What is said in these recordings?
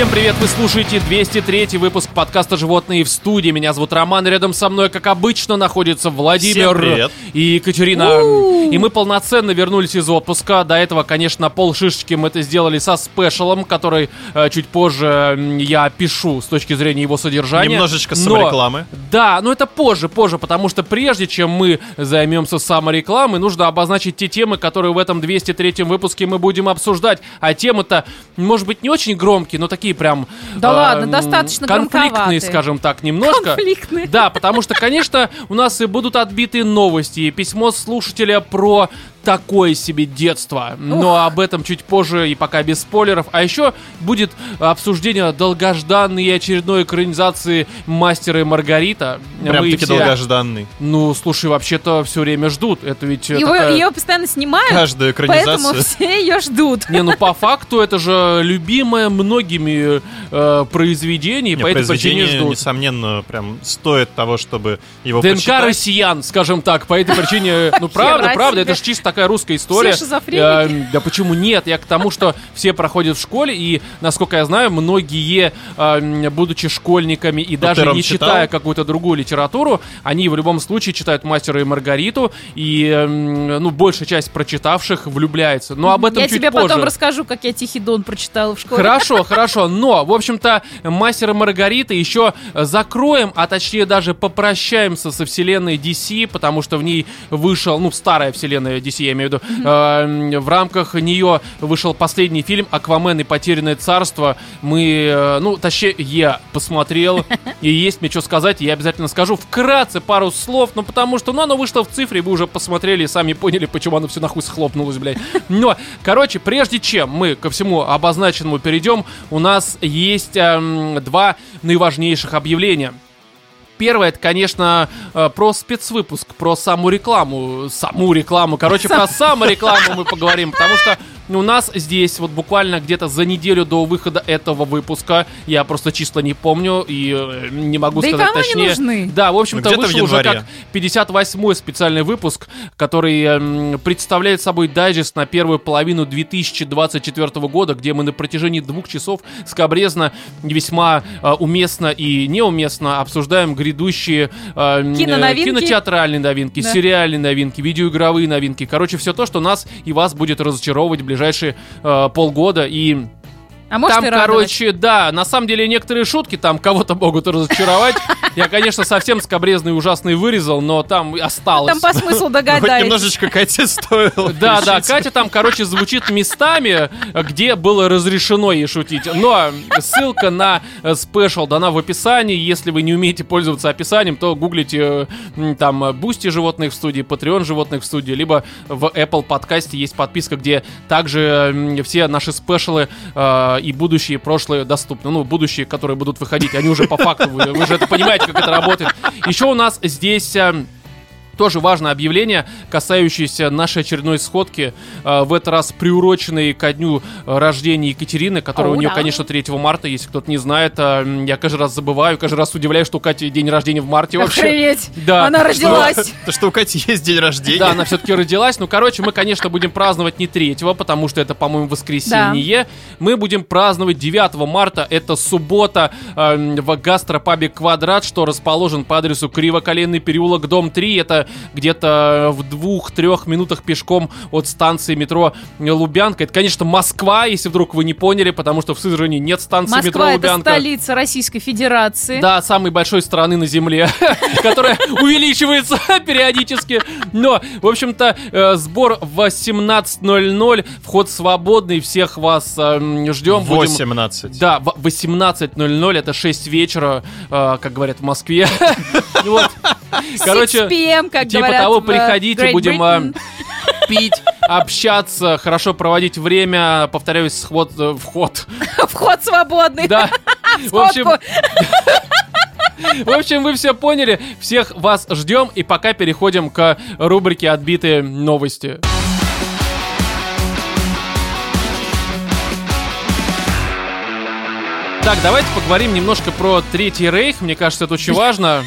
Всем привет, вы слушаете 203 выпуск подкаста «Животные в студии». Меня зовут Роман, рядом со мной, как обычно, находится Владимир и Екатерина. И мы полноценно вернулись из отпуска. До этого, конечно, пол шишечки мы это сделали со спешалом, который э, чуть позже я опишу с точки зрения его содержания. Немножечко Но- саморекламы. Да, но это позже, позже, потому что прежде чем мы займемся саморекламой, нужно обозначить те темы, которые в этом 203 выпуске мы будем обсуждать. А темы-то, может быть, не очень громкие, но такие прям... Да э, ладно, достаточно Конфликтные, скажем так, немножко. Конфликтные. Да, потому что, конечно, у нас и будут отбитые новости, и письмо слушателя про такое себе детство. Но об этом чуть позже и пока без спойлеров. А еще будет обсуждение долгожданной и очередной экранизации «Мастера и Маргарита». Мы Прям-таки все- долгожданный. Ну, слушай, вообще-то все время ждут. Это ведь э, Его, такая- Ее постоянно снимают, Каждую поэтому экранизацию. все ее ждут. Не, ну по факту это же любимое многими э, произведение, Не, по этой причине ждут. несомненно, прям стоит того, чтобы его ДНК почитать. россиян, скажем так, по этой причине, ну правда, правда, это же чисто такая русская история. Все шизофреники. Э, Да почему нет? Я к тому, что все проходят в школе, и, насколько я знаю, многие, э, будучи школьниками и даже не читал? читая какую-то другую литературу, они в любом случае читают «Мастера и Маргариту», и, э, ну, большая часть прочитавших влюбляется. Но об этом Я чуть тебе позже. потом расскажу, как я Тихий Дон прочитала в школе. Хорошо, хорошо, но, в общем-то, Мастер и Маргарита еще закроем, а точнее даже попрощаемся со вселенной DC, потому что в ней вышел, ну, старая вселенная DC, я имею в виду, э, в рамках нее вышел последний фильм «Аквамен и потерянное царство». Мы, э, ну, точнее, я посмотрел, и есть мне что сказать, я обязательно скажу вкратце пару слов, ну, потому что, ну, оно вышло в цифре, вы уже посмотрели и сами поняли, почему оно все нахуй схлопнулось, блядь. Но, короче, прежде чем мы ко всему обозначенному перейдем, у нас есть эм, два наиважнейших объявления. Первое, это, конечно, э, про спецвыпуск, про саму рекламу. Саму рекламу. Короче, про саморекламу мы поговорим, потому что у нас здесь вот буквально где-то за неделю до выхода этого выпуска, я просто числа не помню и э, не могу Да и сказать кому они точнее. нужны? Да, в общем-то, Ну, вышел уже как 58-й специальный выпуск, который эм, представляет собой дайджест на первую половину 2024 года, где мы на протяжении двух часов скобрезно, весьма э, уместно и неуместно обсуждаем грядущие э, Киноновинки. кинотеатральные новинки, Да. сериальные новинки, видеоигровые новинки. Короче, все то, что нас и вас будет разочаровывать в ближайшие э, полгода. И А может там, и радовать. короче, да, на самом деле некоторые шутки там кого-то могут разочаровать. Я, конечно, совсем скабрезный и ужасный вырезал, но там осталось. Там по смыслу Хоть догадаетесь. немножечко Кате стоило. Да, да. Катя там, короче, звучит местами, где было разрешено ей шутить. Но ссылка на special дана в описании. Если вы не умеете пользоваться описанием, то гуглите там Бусти животных в студии, Patreon животных в студии, либо в Apple подкасте есть подписка, где также все наши special ы э, и будущие, и прошлые доступны. Ну, будущие, которые будут выходить, они уже по факту, вы, вы же это понимаете, как это работает. Еще у нас здесь... э, тоже важное объявление, касающееся нашей очередной сходки, э, в этот раз приуроченной ко дню э, рождения Екатерины, который О, у нее, да. конечно, 3 марта, если кто-то не знает. м, Я каждый раз забываю, каждый раз удивляюсь, что у Кати день рождения в марте вообще. Охренеть. Да. Она родилась. То, что у Кати есть день рождения. Да, она все-таки родилась. Ну, короче, мы, конечно, будем праздновать не 3 потому что это, по-моему, воскресенье. Мы будем праздновать 9 марта. Это суббота э, в гастропабе «Квадрат», что расположен по адресу Кривоколенный переулок, дом 3. Это где-то в двух-трех минутах пешком от станции метро Лубянка. Это, конечно, Москва, если вдруг вы не поняли, потому что в Сызрани нет станции метро Москва это Лубянка. столица Российской Федерации. Да, самой большой страны на Земле, которая увеличивается периодически. Но, в общем-то, э, сбор в 18.00, вход свободный, всех вас э, м, ждем. Будем- 18. Да, в 18.00, это 6 вечера, э, как говорят в Москве. Вот. Короче, 6 PM, как типа говорят того, приходите, Great будем Britain. э, пить, общаться, хорошо проводить время, повторяюсь, вход, э, вход, Вход свободный. да. В общем. В общем, вы все поняли. Всех вас ждем. И пока переходим к рубрике «Отбитые новости». Так, давайте поговорим немножко про Третий Рейх. Мне кажется, это очень важно.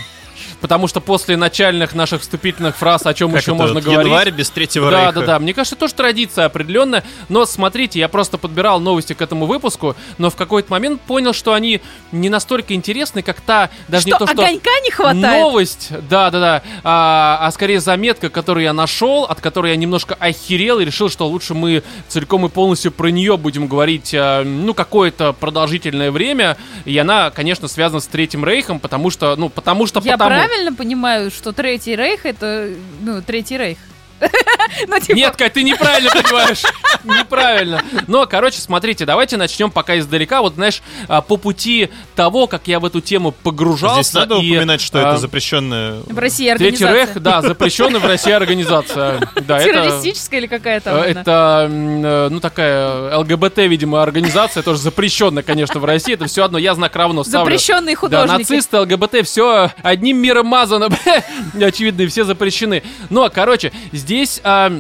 Потому что после начальных наших вступительных фраз, о чем Как еще это можно вот, говорить... Январь без третьего Да, рейха. да, да. Мне кажется, тоже традиция определенная. Но смотрите, я просто подбирал новости к этому выпуску, но в какой-то момент понял, что они не настолько интересны, как та, даже Что, не то, что огонька не хватает? новость, да, да, да, а, а скорее заметка, которую я нашел, от которой я немножко охерел и решил, что лучше мы целиком и полностью про нее будем говорить, а, ну, какое-то продолжительное время. И она, конечно, связана с Третьим Рейхом, потому что, ну, потому что Я потому. Правильно понимаю, что Третий Рейх это, ну, Третий Рейх? Ну, типа, Нет, Кать, ты неправильно понимаешь. Неправильно. Но, короче, смотрите, давайте начнем пока издалека. Вот, знаешь, а, по пути того, как я в эту тему погружался. Здесь надо и, упоминать, что а, это запрещенная... в России Третий организация. Рейх, да, запрещенная в России организация. Да, это... Террористическая или э? Это, м, э, ну, такая ЛГБТ, видимо, организация, тоже запрещенная, конечно, в России. Это все одно, я знак равно ставлю. Запрещенные Да, художники. нацисты, ЛГБТ, все одним миром мазано, очевидно, и все запрещены. Но, короче, здесь а,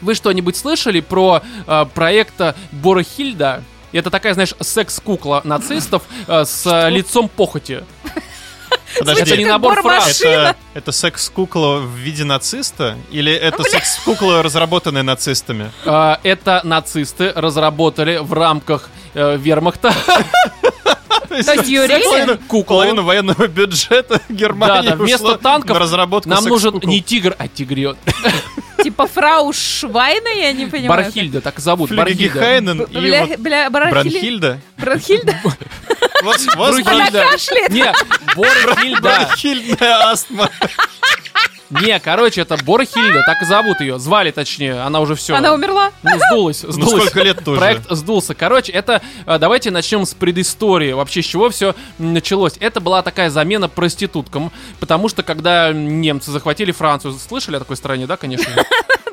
вы что-нибудь слышали про а, проект Борохильда? Это такая, знаешь, секс-кукла нацистов а, с а, лицом похоти. Подожди, Это не набор фраз. это, это секс-кукла в виде нациста? Или это секс-кукла, разработанная нацистами? А, Это нацисты разработали в рамках э, вермахта юрили? половину- военного бюджета Германии Да, да, вместо танков на разработку Нам нужен не тигр, а тигрет. Типа фрау Швайна, я не понимаю. Бархильда, так зовут. Бархильда. И вот бля, Барахили- Бранхильда. Вот Брухильда. Она кашляет. Борхильда. Астма. Не, короче, это Борхильда, так и зовут ее. Звали, точнее, она уже все. Она умерла? Ну, сдулась, Ну сдулась. сколько лет-то уже? Проект сдулся. Короче, это а, давайте начнем с предыстории. Вообще, с чего все началось? Это была такая замена проституткам, потому что когда немцы захватили Францию, слышали о такой стране, да, конечно?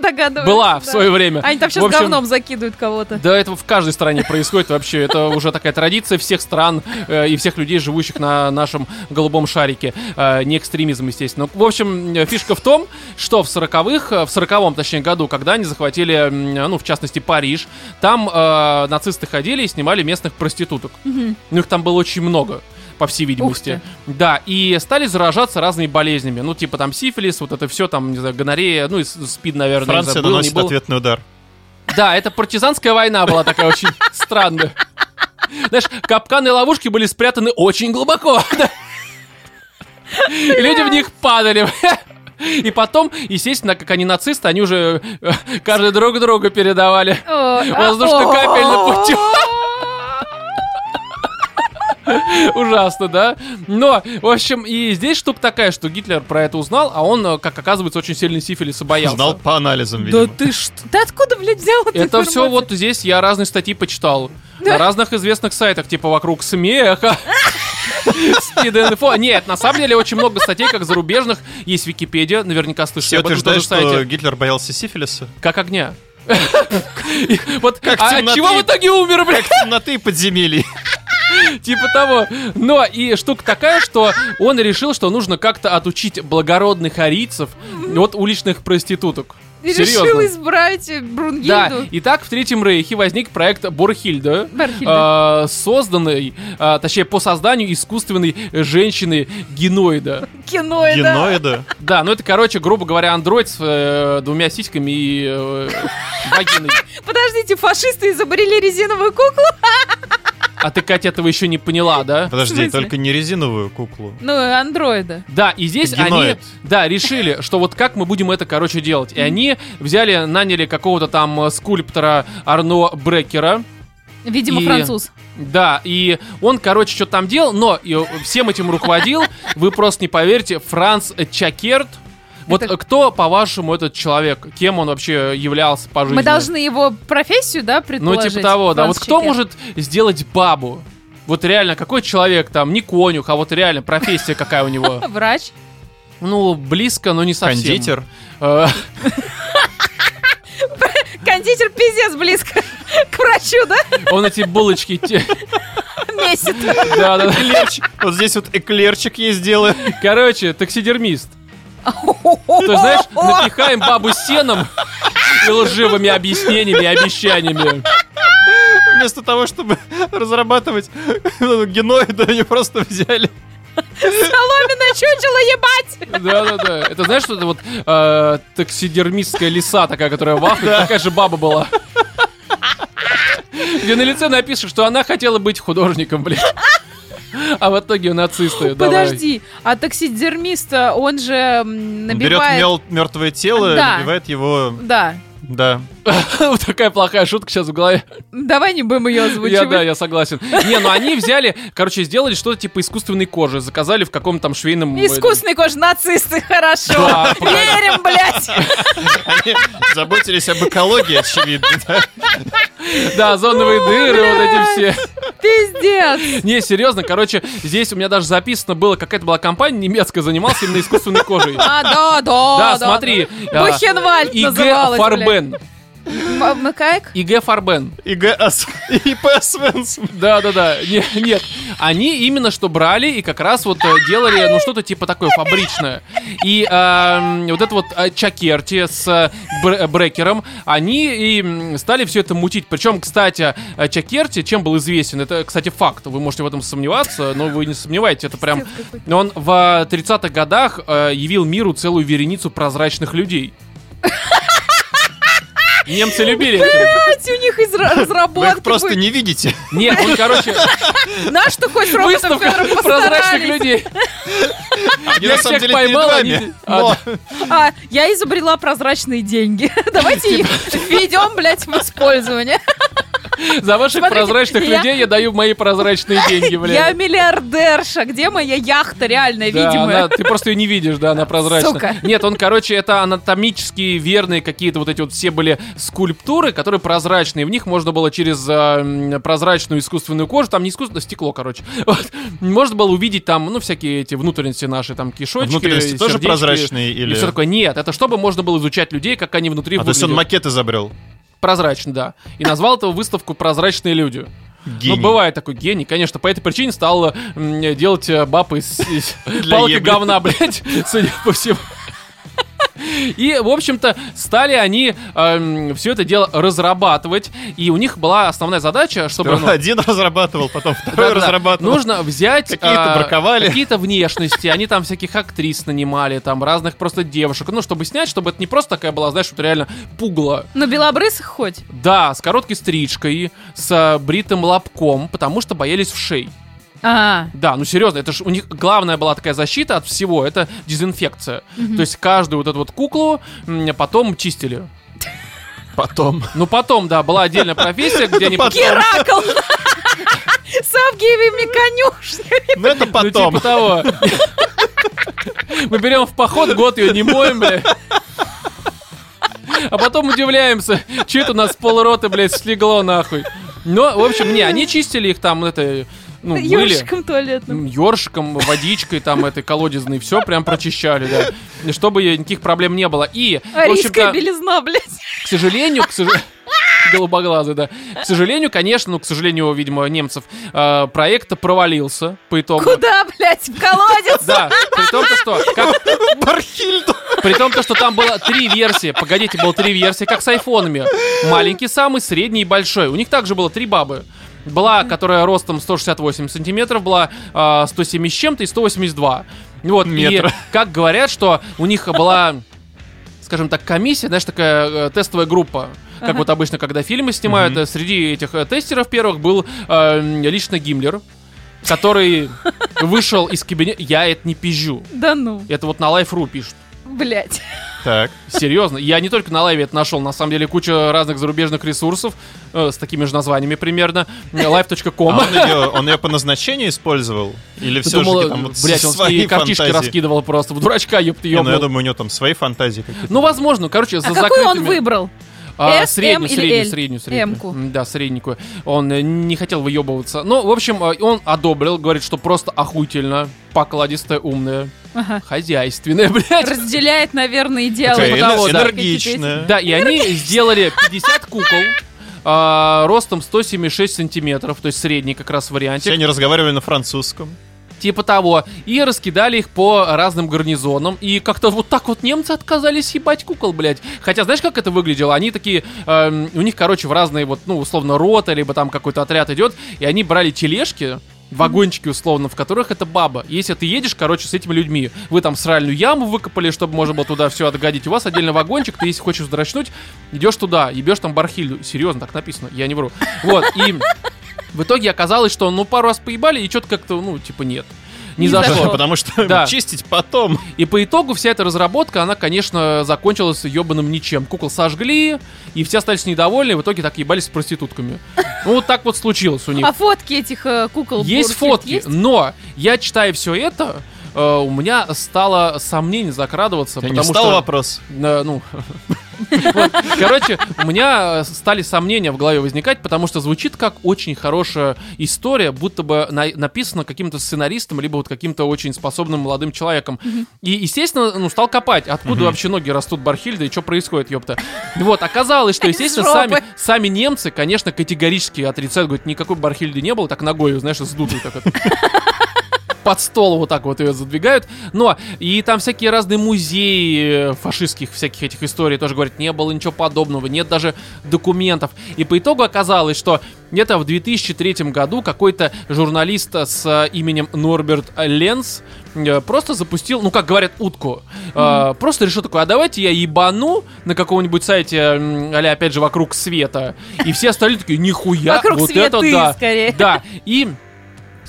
Догадываюсь. Была в свое время. Они там сейчас говном закидывают кого-то. Да, это в каждой стране происходит вообще. Это уже такая традиция всех стран э, и всех людей, живущих на нашем голубом шарике. Э, не экстремизм, естественно. В общем, э, фишка в том, что в 40-х, э, в 40-м, точнее, году, когда они захватили, м, ну, в частности, Париж, там э, нацисты ходили и снимали местных проституток. Ну, их там было очень много по всей видимости. Да, и стали заражаться разными болезнями. Ну, типа там сифилис, вот это все, там, не знаю, гонорея, ну и спид, наверное, Франция знаю, был, не наносит был. ответный удар. Да, это партизанская война была такая очень странная. Знаешь, капканы и ловушки были спрятаны очень глубоко. И люди в них падали. И потом, естественно, как они нацисты, они уже э, каждый друг друга передавали. А- Воздушно-капельным о. путем. Ужасно, да? Но, в общем, и здесь штука такая, что Гитлер про это узнал, а он, э, как оказывается, очень сильно сифилиса боялся. Знал по анализам, Да видимо. ты что? Ты откуда, блядь, взял эту Это все вот здесь я разные статьи почитал. На разных известных сайтах, типа вокруг смеха. Спид-инфо. Нет, на самом деле очень много статей, как зарубежных. Есть Википедия, наверняка слышали Все об этом утверждают, что. Гитлер боялся сифилиса. Как огня. Вот, Как а от темноты. чего в итоге умер, блядь? Темноты и подземелий. Типа того. Но и штука такая, что он решил, что нужно как-то отучить благородных арийцев от уличных проституток. И Серьезно. решил избрать Да, Брунгильду. и так в Третьем Рейхе возник проект Борхильда, Бархильда. э, созданный, э, точнее, по созданию искусственной женщины геноида. Геноида. Да, ну это, короче, грубо говоря, андроид с э, двумя сиськами и э, вагиной. Подождите, фашисты изобрели резиновую куклу? А ты, Катя, этого еще не поняла, да? Подожди, только не резиновую куклу. Ну, андроида. Да, и здесь они, Геноид. да, решили, что вот как мы будем это, короче, делать. И они взяли, наняли какого-то там э, скульптора Арно Брекера, Видимо, И- француз. Да, и он, короче, что там делал, но э, всем этим руководил, вы просто не поверите, Франц Чакерт. Вот Это- кто, по-вашему, этот человек? Кем он вообще являлся по жизни? Мы должны его профессию, да, Ну, предположить? типа того, да. Вот кто может сделать бабу? Вот реально, какой человек там, не конюх, а вот реально профессия какая у него? Врач. Ну, близко, но не совсем. Кондитер. Э, Кондитер пиздец близко к врачу, да? Он эти булочки... те- Месяц. Да, да, да. Вот здесь вот эклерчик ей сделаю. Короче, таксидермист. То есть, знаешь, напихаем бабу сеном и лживыми объяснениями и обещаниями. Вместо того, чтобы разрабатывать геноиды, они просто взяли Соломенное чучело, ебать! Да-да-да. Это знаешь, что это вот э, таксидермистская лиса такая, которая вахнет, такая же баба была. Где на лице напишешь, что она хотела быть художником, блядь. А в итоге нацисты. Подожди, а таксидермист, он же м, Он берет набивает... мертвое тело, Да. набивает его... Да. Да. Вот такая плохая шутка сейчас в голове. Давай не будем ее Я, озвучивать. да, я согласен. Не, ну они взяли, короче, сделали что-то типа искусственной кожи. Заказали в каком-то там швейном... э, Искусственный кожа, нацисты, хорошо. Да. Верим, блядь. Они заботились об экологии, очевидно. да. Озоновые дыры, вот эти все. Пиздец. Не, серьезно, короче, здесь у меня даже записано было, какая-то была компания немецкая, занималась именно искусственной кожей. А, да, да, Да, смотри. а, Бухенвальд называлась, Фарбен. М- м- Как? ИГ Фарбен. ИГ Ас- ИП Свенсон. Да, да, да. Не- нет. Они именно что брали и как раз вот э, делали, ну, что-то типа такое фабричное. И эм, вот это вот э, Чакерти с э, бр- брекером, они и стали все это мутить. Причем, кстати, э, Чакерти чем был известен? Это, кстати, факт. Вы можете в этом сомневаться, но вы не сомневаетесь. Это прям... Он в 30-х годах э, явил миру целую вереницу прозрачных людей. Немцы любили. Блядь, у них из ра- Вы разработки их просто не видите. Нет, он, короче, Наш такой с роботом выставка Федором прозрачных людей. Они Я на самом всех деле поймал, перед они-. А, А, я изобрела прозрачные деньги. Давайте их введем, блядь, в использование. За ваших Смотрите, прозрачных я- людей я даю мои прозрачные деньги, Я блядь. миллиардерша. Где моя яхта реальная, Да, видимая? она- ты просто ее не видишь, да, она прозрачная. Сука. Нет, он, короче, это анатомически верные какие-то вот эти вот все были скульптуры, которые прозрачные. В них можно было через а, м, прозрачную искусственную кожу, там не искусственное стекло, короче. Вот. Можно было увидеть там, ну, всякие эти внутренности наши, там, кишочки, Внутренности тоже прозрачные И или- все такое. Нет, это чтобы можно было изучать людей, как они внутри А то есть он выглядят. макет изобрел. Прозрачно, да. И назвал эту выставку «Прозрачные люди». Гений. Ну, бывает такой гений, конечно. По этой причине стал м, делать э, бабы из, из палки ебли. говна, блядь, судя по всему. И, в общем-то, стали они все это дело разрабатывать. И у них была основная задача, чтобы... ну, Один разрабатывал, потом второй разрабатывал. Нужно взять Какие-то а, браковали. какие-то внешности. Они там всяких актрис нанимали, там разных просто девушек. Ну, чтобы снять, чтобы это не просто такая была, знаешь, вот реально пугла. Ну, белобрысых хоть. Да, с короткой стрижкой, с а, бритым лобком, потому что боялись вшей. А, Да, ну серьезно, это ж у них главная была такая защита от всего, это дезинфекция. То есть каждую вот эту вот куклу потом чистили. Потом. Ну потом, да, была отдельная профессия, где они... Геракл! С авгиевыми конюшнями. Ну это Ну, потом. типа того. Мы берем в поход, год ее не моем, блядь. А потом удивляемся, что это у нас полрота, блядь, слегло нахуй. Ну, в общем, не, они чистили их там, это, ну, мыли. Ёршиком туалетным. Ёршиком, водичкой там этой колодезной, все прям прочищали, да. Чтобы никаких проблем не было. И, в Арийская общем-то, белизна, блядь. к сожалению, к сожалению... Голубоглазый, да. К сожалению, конечно, ну, к сожалению, видимо, немцев, э, проект провалился по итогу. Куда, блядь, в колодец? Да, при том, то, что, как, Бархильду. при том, то, что там было три версии. Погодите, было три версии, как с айфонами. Маленький самый, средний и большой. У них также было три бабы. Была, которая ростом 168 сантиметров, была э, 170 с чем-то и 182. Вот, Метра. и как говорят, что у них была, скажем так, комиссия, знаешь, такая э, тестовая группа. Как Ага. вот обычно, когда фильмы снимают, э, среди этих э, тестеров первых был э, лично Гиммлер, который вышел из кабинета. Я это не пизжу. Да ну, Это вот на Life.ru пишут. Блядь. Так. Серьезно. Я не только на лайве это нашел, на самом деле куча разных зарубежных ресурсов э, с такими же названиями примерно. А Live.com. он ее, он ее по назначению использовал? Или Ты все думала, же там вот блядь, он свои картишки фантазии? раскидывал просто. В дурачка, ёпты, Не, ну я ёбнул. думаю, у него там свои фантазии какие-то. Ну, возможно, короче, за А какую он выбрал? А, S, среднюю, M или среднюю, L? среднюю, среднюю. М, Да, средненькую. Он э, не хотел выебываться. Ну, в общем, э, он одобрил, говорит, что просто охуительно, покладистая, умная, Ага. хозяйственная, блядь. Разделяет, наверное, идеалы. Такая того, эner- да. энергичная. Да, и они сделали 50 кукол. а, ростом 176 сантиметров, то есть средний как раз Все вариантик. они разговаривали на французском. Типа того. И раскидали их по разным гарнизонам. И как-то вот так вот немцы отказались ебать кукол, блядь. Хотя знаешь, как это выглядело? Они такие, эм, у них, короче, в разные вот, ну, условно, роты, либо там какой-то отряд идет. И они брали тележки вагончики условно, в которых это баба. Если ты едешь, короче, с этими людьми, вы там сральную яму выкопали, чтобы можно было туда все отгадить, у вас отдельно вагончик, ты если хочешь вздрачнуть, идешь туда, ебешь там бархиль. Серьезно, так написано, я не вру. Вот, и в итоге оказалось, что ну пару раз поебали, и что-то как-то, ну, типа нет. Не, Не зашло. зашло. Потому что Да. чистить потом. И по итогу вся эта разработка, она, конечно, закончилась ебаным ничем. Кукол сожгли, и все остались недовольны, и в итоге так ебались с проститутками. Ну, вот так вот случилось у них. А фотки этих э, кукол Есть фотки, есть? но я читая все это, э, у меня стало сомнение закрадываться, тебя не потому встал что... вопрос. Э, ну, короче, у меня стали сомнения в голове возникать, потому что звучит как очень хорошая история, будто бы на- написана каким-то сценаристом, либо вот каким-то очень способным молодым человеком. И, естественно, ну, стал копать, откуда вообще ноги растут Бархильда и что происходит, ёпта. Вот, оказалось, что, естественно, сами, сами немцы, конечно, категорически отрицают, говорят, никакой Бархильды не было, так ногой, знаешь, сдутую так это под стол вот так вот ее задвигают. Но и там всякие разные музеи э, фашистских всяких этих историй тоже говорят, не было ничего подобного, нет даже документов. И по итогу оказалось, что где-то в 2003 году какой-то журналист с э, именем Норберт Ленс э, просто запустил, ну как говорят, утку. Э, Просто решил такой, а давайте я ебану на каком-нибудь сайте, м, а опять же, вокруг света. И все остальные такие, нихуя, Вокруг вот это да. скорее. Да, и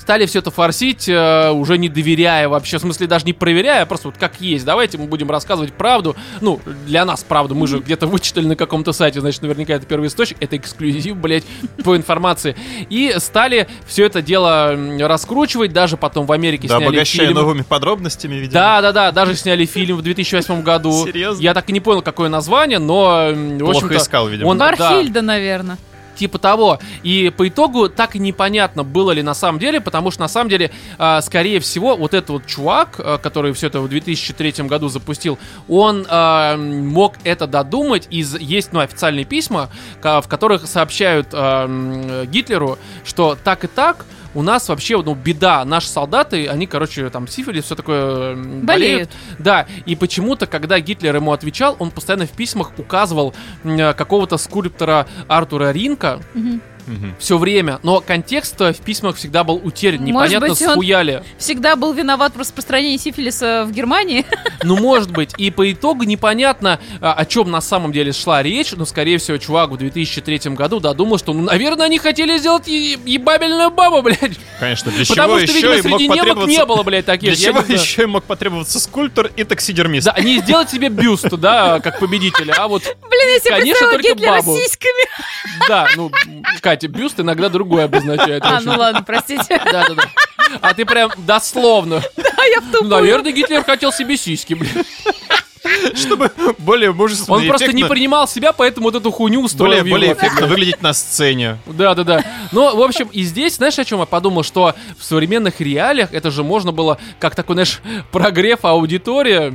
стали все это форсить, э, уже не доверяя вообще, в смысле даже не проверяя, а просто вот как есть. Давайте мы будем рассказывать правду. Ну, для нас правду, мы же где-то вычитали на каком-то сайте, значит, наверняка это первый источник, это эксклюзив, блять, по информации. И стали все это дело раскручивать, даже потом в Америке Да, сняли обогащая фильм. новыми подробностями, видимо. Да, да, да, даже сняли фильм в 2008 году. Серьезно? Я так и не понял, какое название, но, Плохо искал, видимо. он- да. Бархильда, наверное. Типа того. И по итогу так и непонятно, было ли на самом деле, потому что на самом деле, а, скорее всего, вот этот вот чувак, а, который все это в 2003 году запустил, он а, мог это додумать. Из, есть ну, официальные письма, в которых сообщают Гитлеру, что так и так у нас вообще, ну, беда. Наши солдаты, они, короче, там, сифилис, все такое м, Болеют. да, и почему-то, когда Гитлер ему отвечал, он постоянно в письмах указывал э, какого-то скульптора Артура Ринка Мгм. Мгм. все время, но контекст в письмах всегда был утерян. Может Непонятно, быть, он- схуяли. Всегда был виноват в распространении сифилиса в Германии. Ну, может быть. И по итогу непонятно, а, о чем на самом деле шла речь, но, скорее всего, чувак в 2003 году додумал, что, ну, наверное, они хотели сделать е- ебабельную бабу, блядь. Конечно, для Потому чего что, еще видимо, им мог среди немок потребоваться... не было, блядь, таких. Для чего не еще им мог потребоваться скульптор и таксидермист? Да, они сделать себе бюст, да, как победителя, а вот, Блин, себе Конечно, только Гитлера бабу. сиськами. да, ну, Катя, бюст иногда другое обозначает. А, ну ладно, простите. Да, да, да. А ты прям дословно. А я в тупую. наверное, Гитлер хотел себе сиськи, блин. Чтобы более мужественно Он просто не принимал себя, поэтому вот эту хуйню устроил более, более эффектно выглядеть на сцене. Да, да, да. Ну, в общем, и здесь, знаешь, о чем я подумал, что в современных реалиях это же можно было, как такой, знаешь, прогрев аудитории,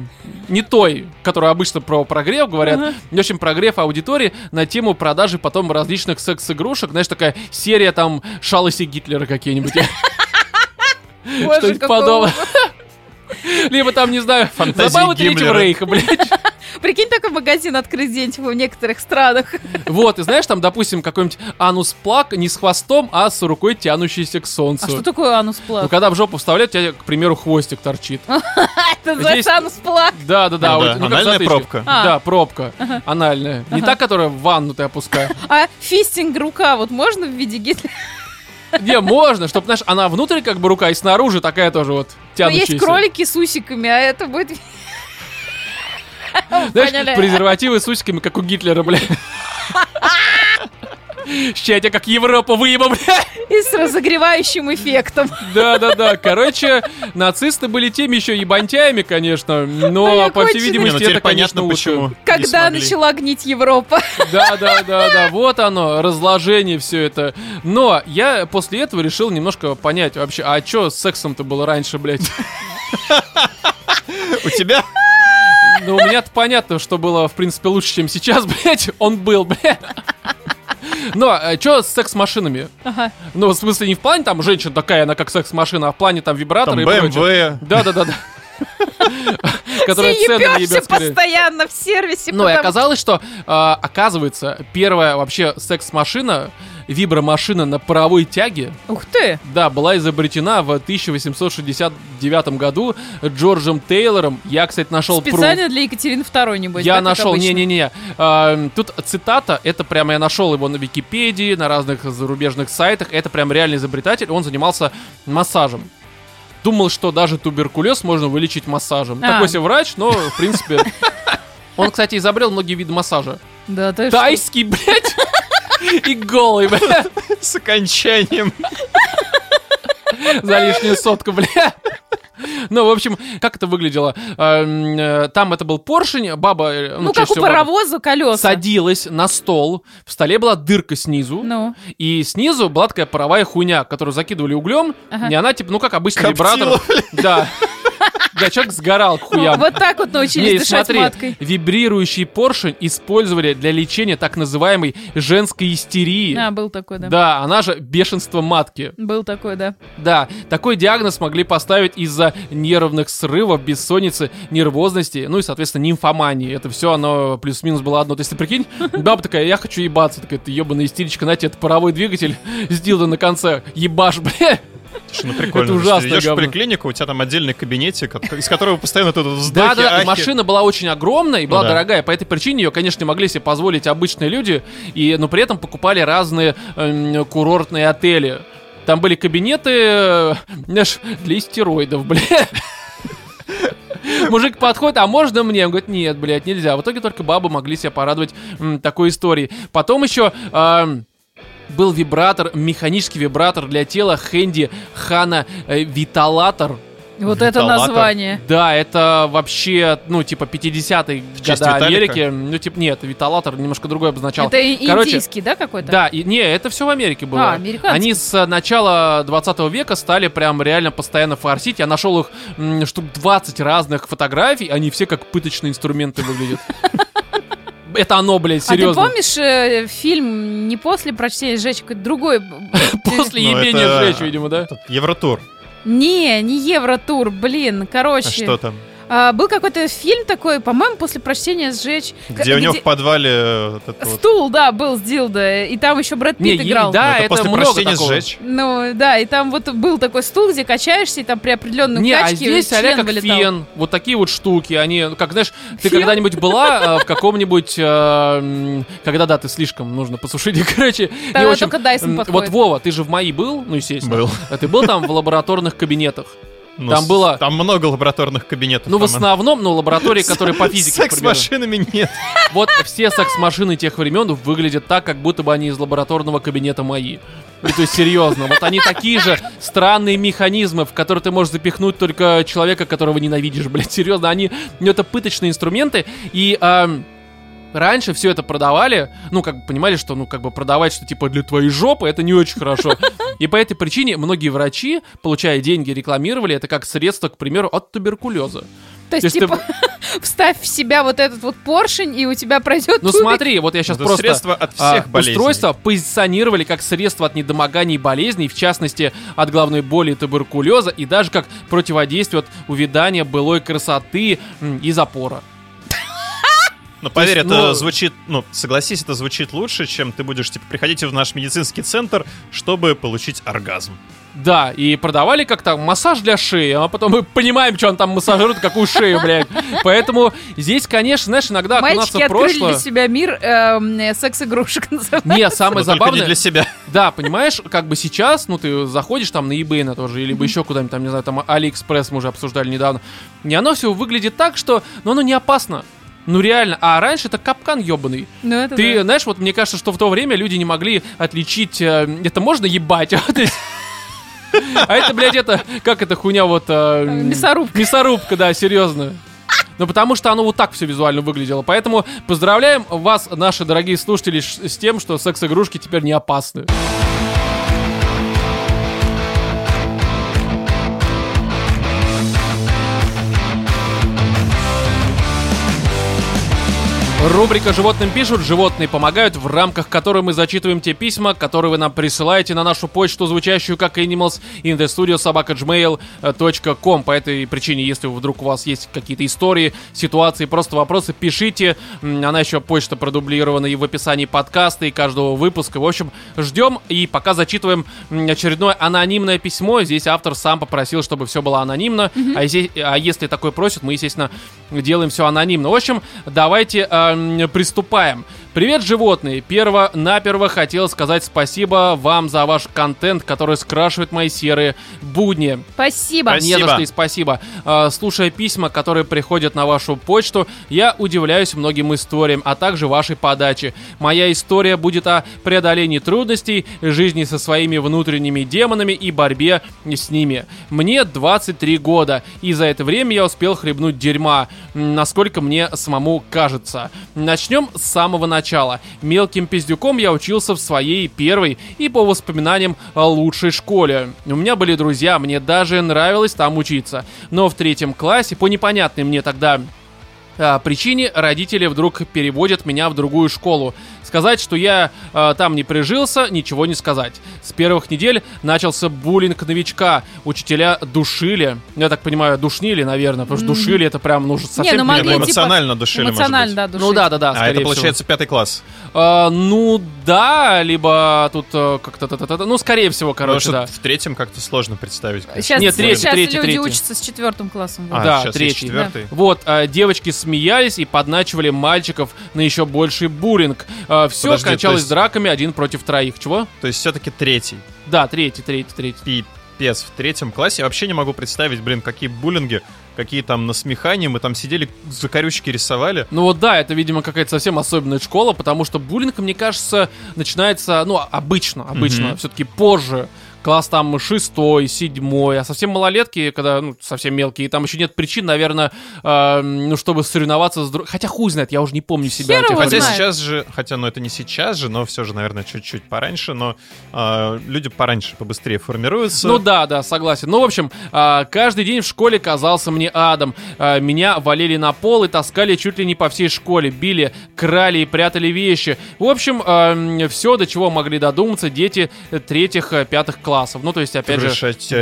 не той, которая обычно про прогрев говорят, в общем, прогрев аудитории на тему продажи потом различных секс-игрушек, знаешь, такая серия там шалости Гитлера какие-нибудь. Что-нибудь подобное. Либо там, не знаю, Фантазии забавы Третьего. Рейха, блядь. Прикинь, такой магазин открыть где-нибудь в некоторых странах. Вот, и знаешь, там, допустим, какой-нибудь анус плак не с хвостом, а с рукой, тянущейся к солнцу. А что такое анус Ну, когда в жопу вставлять, у тебя, к примеру, хвостик торчит. Это называется анус плак. Да, да, да. Ну ну, анальная пробка. А. Да, пробка. Анальная. Не та, которая в ванну ты опускаешь. А фистинг рука вот можно в виде Гитлера? Не, можно, чтобы, знаешь, она внутрь как бы рука, и снаружи такая тоже вот Ну, тянущаяся. есть кролики с усиками, а это будет... Знаешь, презервативы с усиками, как у Гитлера, бля. Ща я тебя как Европа выебу, бля. И с разогревающим эффектом. Да-да-да, короче, нацисты были теми еще ебантяями, конечно, но, по всей видимости, ну теперь это, конечно, понятно, лучше. почему. Когда начала гнить Европа. Да-да-да-да, вот оно, разложение все это. Но я после этого решил немножко понять вообще, а что с сексом-то было раньше, блядь? У тебя? Ну, у меня-то понятно, что было, в принципе, лучше, чем сейчас, блядь, он был, блядь. Но что с секс-машинами? Ага. Ну, в смысле, не в плане там женщина такая, она как секс-машина, а в плане там вибратора и прочее. BMW. Да-да-да-да. Которая Все цены ебет постоянно в сервисе. Ну, и оказалось, что, а, оказывается, первая вообще секс-машина вибромашина на паровой тяге, Ух ты! да, была изобретена в 1869 году Джорджем Тейлором. Я, кстати, нашел пру- Специально для Екатерины II, небось, Я да, нашел, не-не-не. А, Тут цитата, это прямо я нашел его на Википедии, на разных зарубежных сайтах. Это прям реальный изобретатель, он занимался массажем. Думал, что даже туберкулез можно вылечить массажем. А. Такой себе врач, но, в принципе... Он, кстати, изобрел многие виды массажа. Да, ты что? Тайский, блядь, и голый, блядь, С окончанием. за лишнюю сотку, блядь. Ну, в общем, как это выглядело? Эм, э, Там это был поршень, баба... э, Ну, чаще как у паровоза колеса. Садилась на стол, в столе была дырка снизу, Ну, и снизу была такая паровая хуйня, которую закидывали углем, Ага. и она, типа, ну, как обычный Коптила, вибратор. Да. Да, человек сгорал к хуям. вот так вот научились Не, дышать смотри, маткой. вибрирующий поршень использовали для лечения так называемой женской истерии. А, был такой, да. Да, она же бешенство матки. Был такой, да. Да, такой диагноз могли поставить из-за нервных срывов, бессонницы, нервозности, ну и, соответственно, нимфомании. Это все оно плюс-минус было одно. То есть ты прикинь, баба такая, я хочу ебаться. Такая, ты ебаная истеричка, на тебе, это паровой двигатель с на конце. Ебашь, бля. Слушай, ну прикольно. Это ужасно Ты идешь в поликлинику, у тебя там отдельный кабинетик, из которого постоянно тут Да, вздохи, да, машина была очень огромная и была да. дорогая. По этой причине ее, конечно, не могли себе позволить обычные люди, и, но при этом покупали разные эм, курортные отели. Там были кабинеты, э, знаешь, для истероидов, бля. Мужик подходит, а можно мне? Он говорит, нет, блядь, нельзя. В итоге только бабы могли себя порадовать м, такой историей. Потом еще... эм, был вибратор, механический вибратор для тела Хэнди Хана э, Виталатор. Вот это Виталатор. название. Да, это вообще, ну, типа 50-е честь года? Америки. Ну, типа, нет, Виталатор немножко другое обозначал. Это Короче, индийский, да, какой-то? Да, и, не, это все в Америке было. А, американский. Они с э, начала 20 века стали прям реально постоянно форсить. Я нашел их м, штук 20 разных фотографий, они все как пыточные инструменты выглядят. Это оно, блядь, А ты серьезно. помнишь э, фильм не после прочтения сжечь, какой-то другой? После Ну, ебения это- сжечь, видимо, да? Евротур. Не, не Евротур, блин, А короче. что там? А, был какой-то фильм такой, по-моему, после прочтения сжечь. Где у него в подвале э, вот это вот... Стул, да, был с Дилда, и там еще Брэд Питт играл. да, Ну, это после много прочтения такого. сжечь. Ну, да, и там вот был такой стул, где качаешься, и там при определенном Не, а качке здесь а член как вылетал. фен, вот такие вот штуки, они, как знаешь, ты Фен? когда-нибудь была э, в каком-нибудь, э, когда да, ты слишком нужно посушить, короче, Тогда только Дайсон подходит. Вот Вова, ты же в МАИ был, ну естественно, Был. А ты был там в лабораторных кабинетах, Ну, Там было- Там много лабораторных кабинетов. ну в Роман. основном, ну лаборатории, которые по физике, секс-машинами нет. Вот все секс-машины тех времен выглядят так, как будто бы они из лабораторного кабинета МАИ. Ну, то есть, серьезно, вот они такие же странные механизмы, в которые ты можешь запихнуть только человека, которого ненавидишь, блядь, серьезно, они, ну, это пыточные инструменты, и ам, раньше все это продавали, ну, как бы понимали, что, ну, как бы продавать, что, типа, для твоей жопы, это не очень хорошо. И по этой причине многие врачи, получая деньги, рекламировали это как средство, к примеру, от туберкулеза. То есть, То есть ты типа, вставь в себя вот этот вот поршень, и у тебя пройдет Ну, тубик. смотри, вот я сейчас Это просто... средство от а, всех болезней. устройство позиционировали как средство от недомоганий и болезней, в частности, от головной боли и туберкулеза, и даже как противодействие от увядания былой красоты и запора. Но поверь, есть, это ну- звучит, ну, согласись, это звучит лучше, чем ты будешь, типа, приходите в наш медицинский центр, чтобы получить оргазм. Да, и продавали как-то массаж для шеи, а потом мы понимаем, что он там массажирует, какую шею, блядь. Поэтому здесь, конечно, знаешь, иногда Мальчики окунаться в открыли прошлое... для себя мир эм, э, секс-игрушек называется. Не, самое Но только не забавное... для себя. Да, понимаешь, как бы сейчас, ну, ты заходишь там на eBay на тоже, либо еще куда-нибудь там, не знаю, там AliExpress мы уже обсуждали недавно, и оно все выглядит так, что, ну, оно не опасно. Ну, реально. А раньше это капкан ебаный. Ну, это Ты, да. знаешь, вот мне кажется, что в то время люди не могли отличить, э, это можно ебать, а это, блядь, это, как эта хуйня вот... э, Мясорубка. Мясорубка, да, серьезно. Ну, потому что оно вот так все визуально выглядело. Поэтому поздравляем вас, наши дорогие слушатели, с тем, что секс-игрушки теперь не опасны. Рубрика «Животным пишут», «Животные помогают», в рамках которой мы зачитываем те письма, которые вы нам присылаете на нашу почту, звучащую как animals in the studio собака.gmail.com. По этой причине, если вдруг у вас есть какие-то истории, ситуации, просто вопросы, пишите. Она еще почта продублирована и в описании подкаста, и каждого выпуска. В общем, ждем и пока зачитываем очередное анонимное письмо. Здесь автор сам попросил, чтобы все было анонимно. А, если, а если такой просит, мы, естественно, делаем все анонимно. В общем, давайте эм, приступаем. Привет, животные! Перво-наперво хотел сказать спасибо вам за ваш контент, который скрашивает мои серые будни. Спасибо. Спасибо. Не за что и спасибо. Э, Слушая письма, которые приходят на вашу почту, я удивляюсь многим историям, а также вашей подаче. Моя история будет о преодолении трудностей, жизни со своими внутренними демонами и борьбе с ними. Мне 23 года, и за это время я успел хлебнуть дерьма, насколько мне самому кажется. Начнем с самого начала. Мелким пиздюком я учился в своей первой и по воспоминаниям лучшей школе. У меня были друзья, мне даже нравилось там учиться. Но в третьем классе, по непонятной мне тогда а, причине родители вдруг переводят меня в другую школу. Сказать, что я а, там не прижился, ничего не сказать. С первых недель начался буллинг новичка. Учителя душили. Я так понимаю, душнили, наверное, потому что душили это прям ну, совсем... Не, ну Не, могли, ну, типа, эмоционально душили, может Эмоционально, быть. да, душить. Ну да, да, да, А это всего. получается пятый класс. А, ну да, либо тут э, как-то... Ну, скорее всего, Потому короче, да. в третьем как-то сложно представить. Сейчас, Нет, третий, сейчас третий, люди третий. учатся с четвертым классом. А, Да, сейчас третий, четвертый. Вот, а, девочки смеялись и подначивали мальчиков на еще больший буллинг. Все Подожди, кончалось есть- драками один против троих. Чего? То есть все-таки третий. Да, третий, третий, третий. Пипец. В третьем классе я вообще не могу представить, блин, какие буллинги, какие там насмехания. Мы там сидели, закорючки рисовали. Ну вот да, это, видимо, какая-то совсем особенная школа, потому что буллинг, мне кажется, начинается, ну, обычно, обычно, Мгм. все-таки позже. Класс там шестой, седьмой, а совсем малолетки, когда, ну, совсем мелкие, там еще нет причин, наверное, э, ну, чтобы соревноваться с друг... Хотя хуй знает, я уже не помню себя. Хер Хотя знает. сейчас же, хотя, ну это не сейчас же, но все же, наверное, чуть-чуть пораньше, но а, люди пораньше, побыстрее формируются. Ну да, да, согласен. Ну, в общем, а, каждый день в школе казался мне адом. А, Меня валили на пол и таскали чуть ли не по всей школе. Били, крали и прятали вещи. В общем, все, до чего могли додуматься дети э, третьих, э, пятых классов. Ну, то есть, опять же...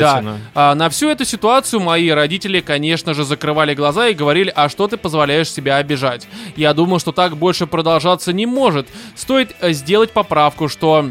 Да. А, на всю эту ситуацию мои родители, конечно же, закрывали глаза и говорили, а что ты позволяешь себя обижать? Я думал, что так больше продолжаться не может. Стоит э, сделать поправку, что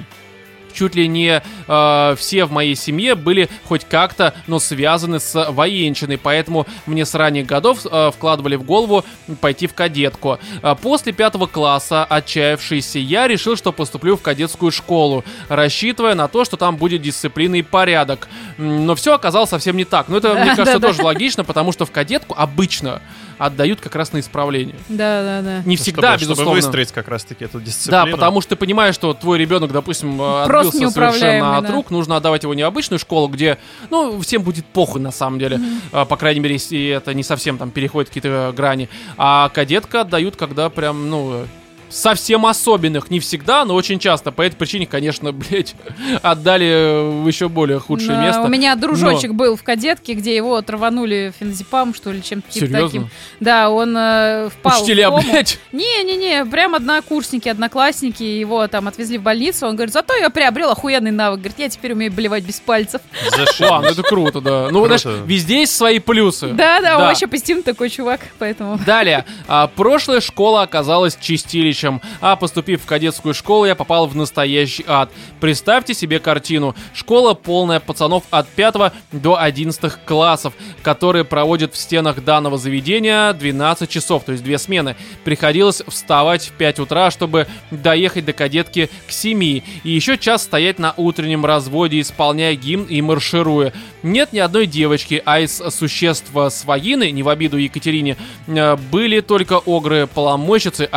чуть ли не э, все в моей семье были хоть как-то, но связаны с военщиной, поэтому мне с ранних годов э, вкладывали в голову пойти в кадетку. А после пятого класса, отчаявшийся, я решил, что поступлю в кадетскую школу, рассчитывая на то, что там будет дисциплина и порядок. Но все оказалось совсем не так. Но это, мне кажется, тоже логично, потому что в кадетку обычно отдают как раз на исправление. Да, да, да. Не Ну, всегда, чтобы, чтобы безусловно. выстроить как раз-таки эту дисциплину. Да, потому что ты понимаешь, что твой ребенок, допустим, э, Просто отбился совершенно от да. рук, нужно отдавать его в необычную школу, где, ну, всем будет похуй на самом деле, А, по крайней мере, если это не совсем там переходит какие-то грани. А кадетка отдают, когда прям, ну, совсем особенных, не всегда, но очень часто. По этой причине, конечно, блядь, отдали э, в еще более худшее Да, место. У меня дружочек был в кадетке, где его траванули феназепам, что ли, чем-то Серьезно? таким. Да, он э, впал Учителя, в кому. блядь. Не-не-не, прям однокурсники, одноклассники его там отвезли в больницу. Он говорит, зато я приобрел охуенный навык. Говорит, я теперь умею блевать без пальцев. Зашибись. Ну это круто, да. Ну, Круто. знаешь, везде есть свои плюсы. Да-да, он вообще позитивный такой чувак, поэтому... Далее. А, прошлая школа оказалась чистилищем, а поступив в кадетскую школу, я попал в настоящий ад. Представьте себе картину. Школа полная пацанов от 5 до 11 классов, которые проводят в стенах данного заведения 12 часов, то есть две смены. Приходилось вставать в 5 утра, чтобы доехать до кадетки к 7. И еще час стоять на утреннем разводе, исполняя гимн и маршируя. Нет ни одной девочки, а из существ с вагины, не в обиду Екатерине, э, были только огры-поломойщицы,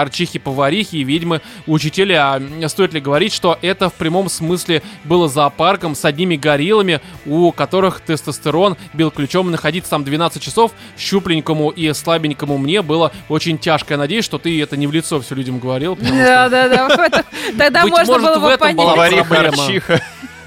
арчихи-поварихи и ведьмы-учителя. Стоит ли говорить, что это в прямом смысле было зоопарком с одними гориллами, у которых тестостерон бил ключом, находиться там 12 часов щупленькому и слабенькому мне было очень тяжко. Я надеюсь, что ты это не в лицо все людям говорил. Да-да-да, в этом- тогда можно было в бы понять.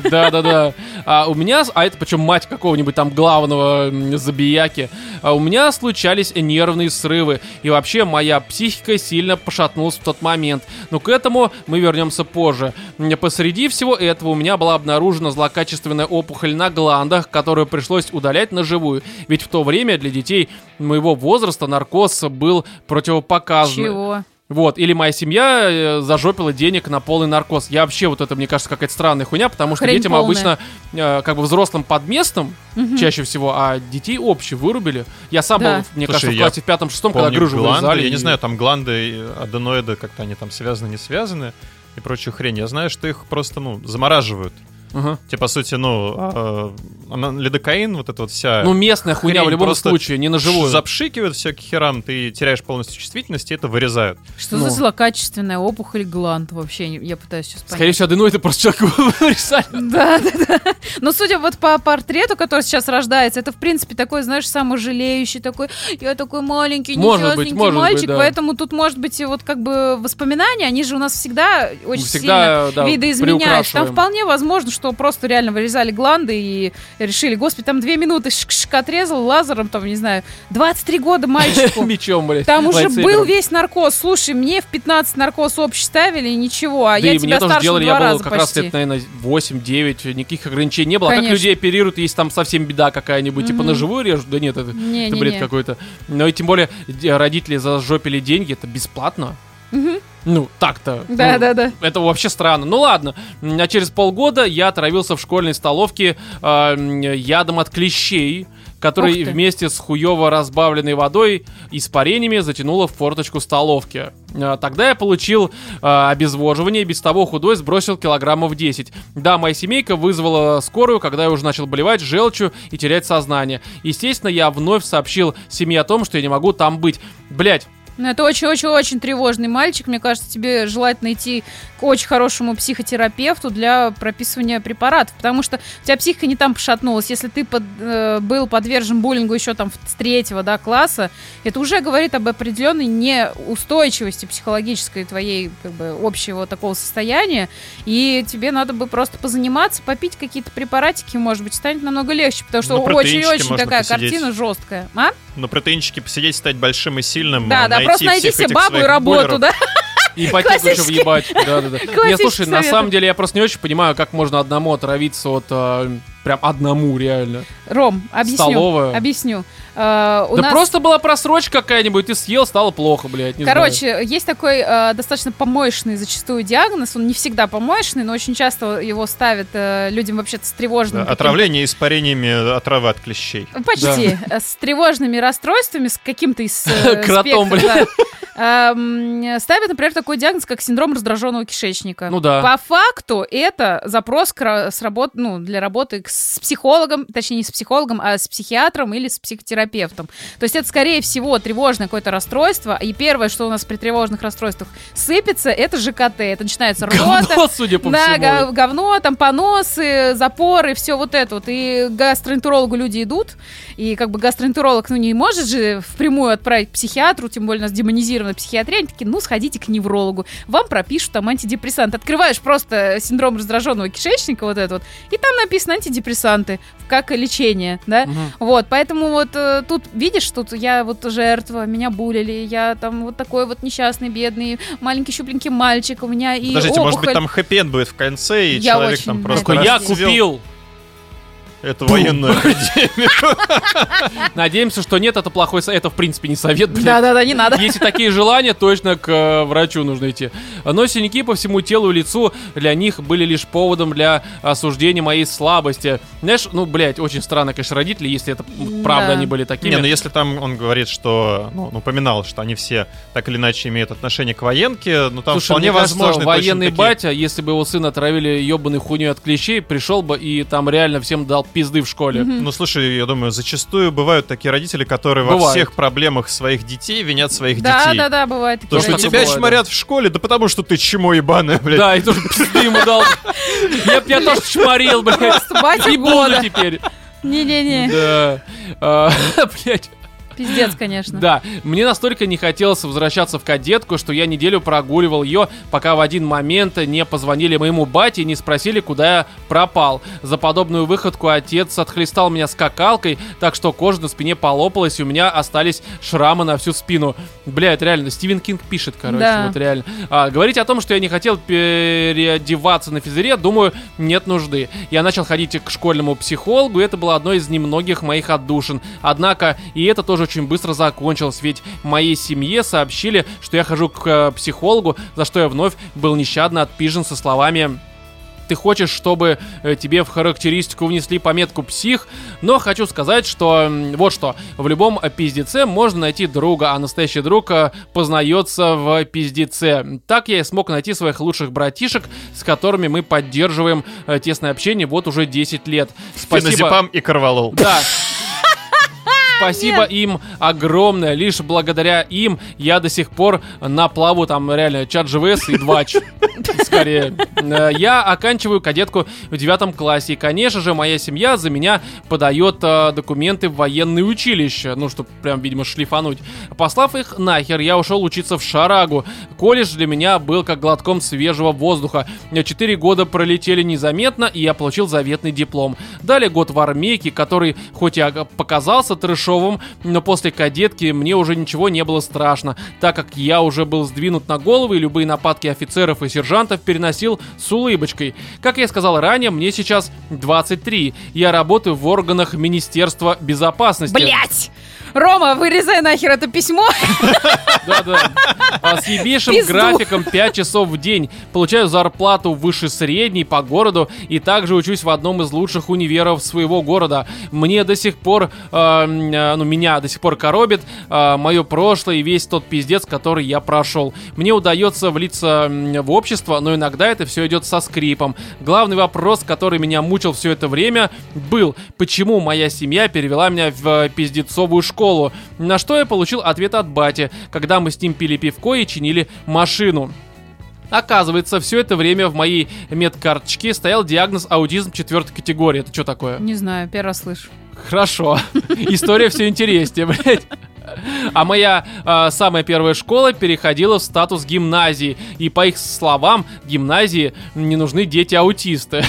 Да-да-да. А у меня, а это причем мать какого-нибудь там главного забияки, а у меня случались нервные срывы. И вообще моя психика сильно пошатнулась в тот момент. Но к этому мы вернемся позже. Посреди всего этого у меня была обнаружена злокачественная опухоль на гландах, которую пришлось удалять на живую. Ведь в то время для детей моего возраста наркоз был противопоказан. Чего? Вот, или моя семья э, зажопила денег на полный наркоз. Я вообще, вот это, мне кажется, какая-то странная хуйня, потому что Хрень детям полная. обычно, э, как бы взрослым под местом, чаще всего, а детей общие вырубили. Я сам Да. был, мне Слушай, кажется, в классе в пятом-шестом, когда грыжу гланды, вырезали. я не и- знаю, там гланды и аденоиды, как-то они там связаны, не связаны и прочую хрень. Я знаю, что их просто, ну, замораживают. Ага. Те, по сути, ну, а, она- лидокаин, вот эта вот вся... Ну, местная хуйня в любом случае, не на живую. Запшикивают все к херам, ты теряешь полностью чувствительность, и это вырезают. Что Ну. за злокачественная опухоль гланд вообще? Я пытаюсь сейчас понять. Скорее всего, аденоиды просто человеку вырезали. Да, да, да. Но судя вот по портрету, который сейчас рождается, это, в принципе, такой, знаешь, саможалеющий такой, я такой маленький, несчастненький быть, мальчик, да. поэтому тут, может быть, и вот как бы воспоминания, они же у нас всегда очень всегда, сильно да, видоизменяются. Там вполне возможно, что просто реально вырезали гланды и решили, господи, там две минуты шик-шик отрезал лазером, там, не знаю, 23 года мальчику. Мечом, блядь. Там уже был весь наркоз. Слушай, мне в 15 наркоз общий ставили, и ничего, а я тебя старше делали, я был как раз лет, наверное, 8-9, никаких ограничений не было. А как Конечно. людей оперируют, если там совсем беда какая-нибудь, типа на живую режут? Да нет, это, бред какой-то. Но и тем более родители зажопили деньги, это бесплатно. Ну, так-то. Да, Ну, да, да. Это вообще странно. Ну ладно. А через полгода я отравился в школьной столовке э, ядом от клещей, который вместе с хуево разбавленной водой и испарениями затянуло в форточку столовки. Э, Тогда я получил э, обезвоживание, и без того худой сбросил килограммов 10. Да, моя семейка вызвала скорую, когда я уже начал болевать желчью и терять сознание. Естественно, я вновь сообщил семье о том, что я не могу там быть. Блять, Ну, это очень-очень-очень тревожный мальчик. Мне кажется, тебе желательно идти к очень хорошему психотерапевту для прописывания препаратов, потому что у тебя психика не там пошатнулась. Если ты под- э, был подвержен буллингу еще там с третьего да, класса, это уже говорит об определенной неустойчивости психологической твоей как бы, общего такого состояния, и тебе надо бы просто позаниматься, попить какие-то препаратики, может быть, станет намного легче, потому что очень-очень такая посидеть. картина жесткая. А? На протеинчике посидеть, стать большим и сильным. Да, а да, найти просто найди себе бабу и работу, да? Ипотеку еще въебать. Да, да, да. Не, слушай, на самом деле я просто не очень понимаю, как можно одному отравиться от э, прям одному реально. Ром, объясню. Столовая. Объясню. Э, у да нас, просто была просрочка какая-нибудь, ты съел, стало плохо, блядь. не знаю. короче, есть такой э, достаточно помоечный зачастую диагноз. Он не всегда помоечный, но очень часто его ставят э, людям вообще-то с тревожным... Да, каким- Отравление испарениями отравы от клещей. Почти. Э, С тревожными расстройствами, с каким-то из э, Кротом, да. Эм, Ставят, например, такой диагноз, как синдром раздраженного кишечника. Ну да. По факту это запрос к ра- с работ- ну, для работы к- с психологом, точнее не с психологом, а с психиатром или с психотерапевтом. То есть это, скорее всего, тревожное какое-то расстройство. И первое, что у нас при тревожных расстройствах сыпется, это ЖКТ. Это начинается рвота, Говно, судя по да, всему. говно, там поносы, запоры, все вот это вот. И к гастроэнтерологу люди идут, и как бы гастроэнтеролог, ну, не может же впрямую отправить к психиатру, тем более у нас демонизированная психиатрия, они такие, ну, сходите к неврологу, вам пропишут там антидепрессант. Открываешь просто синдром раздраженного кишечника, вот это вот, и там написано антидепрессанты, как лечение, да. Мгм. Вот, поэтому вот э, тут, видишь, тут я вот жертва, меня булили, я там вот такой вот несчастный, бедный, маленький щупленький мальчик, у меня и Подождите, может быть, там хэппи будет в конце, и Я человек там просто я расцвел купил. эту военную академию. Надеемся, что нет, это плохой совет. Это, в принципе, не совет. Да-да-да, не надо. Если такие желания, точно к э, врачу нужно идти. Но синяки по всему телу и лицу для них были лишь поводом для осуждения моей слабости. Знаешь, ну, блядь, очень странно, конечно, родители, если это правда Да. они были такими. Не, ну если там он говорит, что, ну, упоминал, что они все так или иначе имеют отношение к военке, ну там Слушай, вполне кажется, возможно военный батя, если бы его сына отравили ебаной хуйней от клещей, пришел бы и там реально всем дал пизды в школе. Ну, слушай, я думаю, зачастую бывают такие родители, которые во Бывает. всех проблемах своих детей винят своих Да, детей. да, да, бывает. То, такие что тебя бывает, чморят в школе, да потому что ты чмо ебаное, блядь. Да, и тоже пизды ему дал. Я тоже чморил, блядь. Просто батя года. теперь. Не-не-не. Да. А, Блядь. Пиздец, конечно. Да, мне настолько не хотелось возвращаться в кадетку, что я неделю прогуливал ее, пока в один момент не позвонили моему бате и не спросили, куда я пропал. За подобную выходку отец отхлестал меня скакалкой, так что кожа на спине полопалась, и у меня остались шрамы на всю спину. Бля, это реально, Стивен Кинг пишет, короче, Да. вот реально. А, говорить о том, что я не хотел переодеваться на физре, думаю, нет нужды. Я начал ходить к школьному психологу, и это было одной из немногих моих отдушин. Однако и это тоже очень быстро закончилось, ведь моей семье сообщили, что я хожу к э, психологу, за что я вновь был нещадно отпижен со словами ты хочешь, чтобы э, тебе в характеристику внесли пометку псих, но хочу сказать, что вот что, в любом пиздеце можно найти друга, а настоящий друг э, познается в пиздеце. Так я и смог найти своих лучших братишек, с которыми мы поддерживаем тесное общение вот уже 10 лет. Спасибо. Феназепам и Карвалол. Да. Спасибо им огромное. Лишь благодаря им я до сих пор на плаву там реально чат ЖВС и двач. Скорее. Э, Я оканчиваю кадетку в девятом классе. И, конечно же, моя семья за меня подает э, документы в военное училище. Ну, чтобы прям, видимо, шлифануть. Послав их нахер, я ушел учиться в Шарагу. Колледж для меня был как глотком свежего воздуха. Четыре года пролетели незаметно, и я получил заветный диплом. Далее год в армейке, который хоть и показался трэшовым, но после кадетки мне уже ничего не было страшно, так как я уже был сдвинут на голову и любые нападки офицеров и сержантов переносил с улыбочкой. Как я сказал ранее, мне сейчас 23. Я работаю в органах Министерства безопасности. Блять! Рома, вырезай нахер это письмо. Да-да. А с ебейшим Пизду. графиком 5 часов в день. Получаю зарплату выше средней по городу и также учусь в одном из лучших универов своего города. Мне до сих пор, э, м, э, ну меня до сих пор коробит мое прошлое и весь тот пиздец, который я прошел. Мне удается влиться в общество, но иногда это все идет со скрипом. Главный вопрос, который меня мучил все это время, был, почему моя семья перевела меня в э, пиздецовую школу. На что я получил ответ от бати, когда мы с ним пили пивко и чинили машину. Оказывается, все это время в моей медкарточке стоял диагноз аутизм четвертой категории. Это что такое? Не знаю, первый раз слышу. Хорошо. История все интереснее, блядь. А моя а, самая первая школа переходила в статус гимназии. И по их словам, гимназии не нужны дети-аутисты.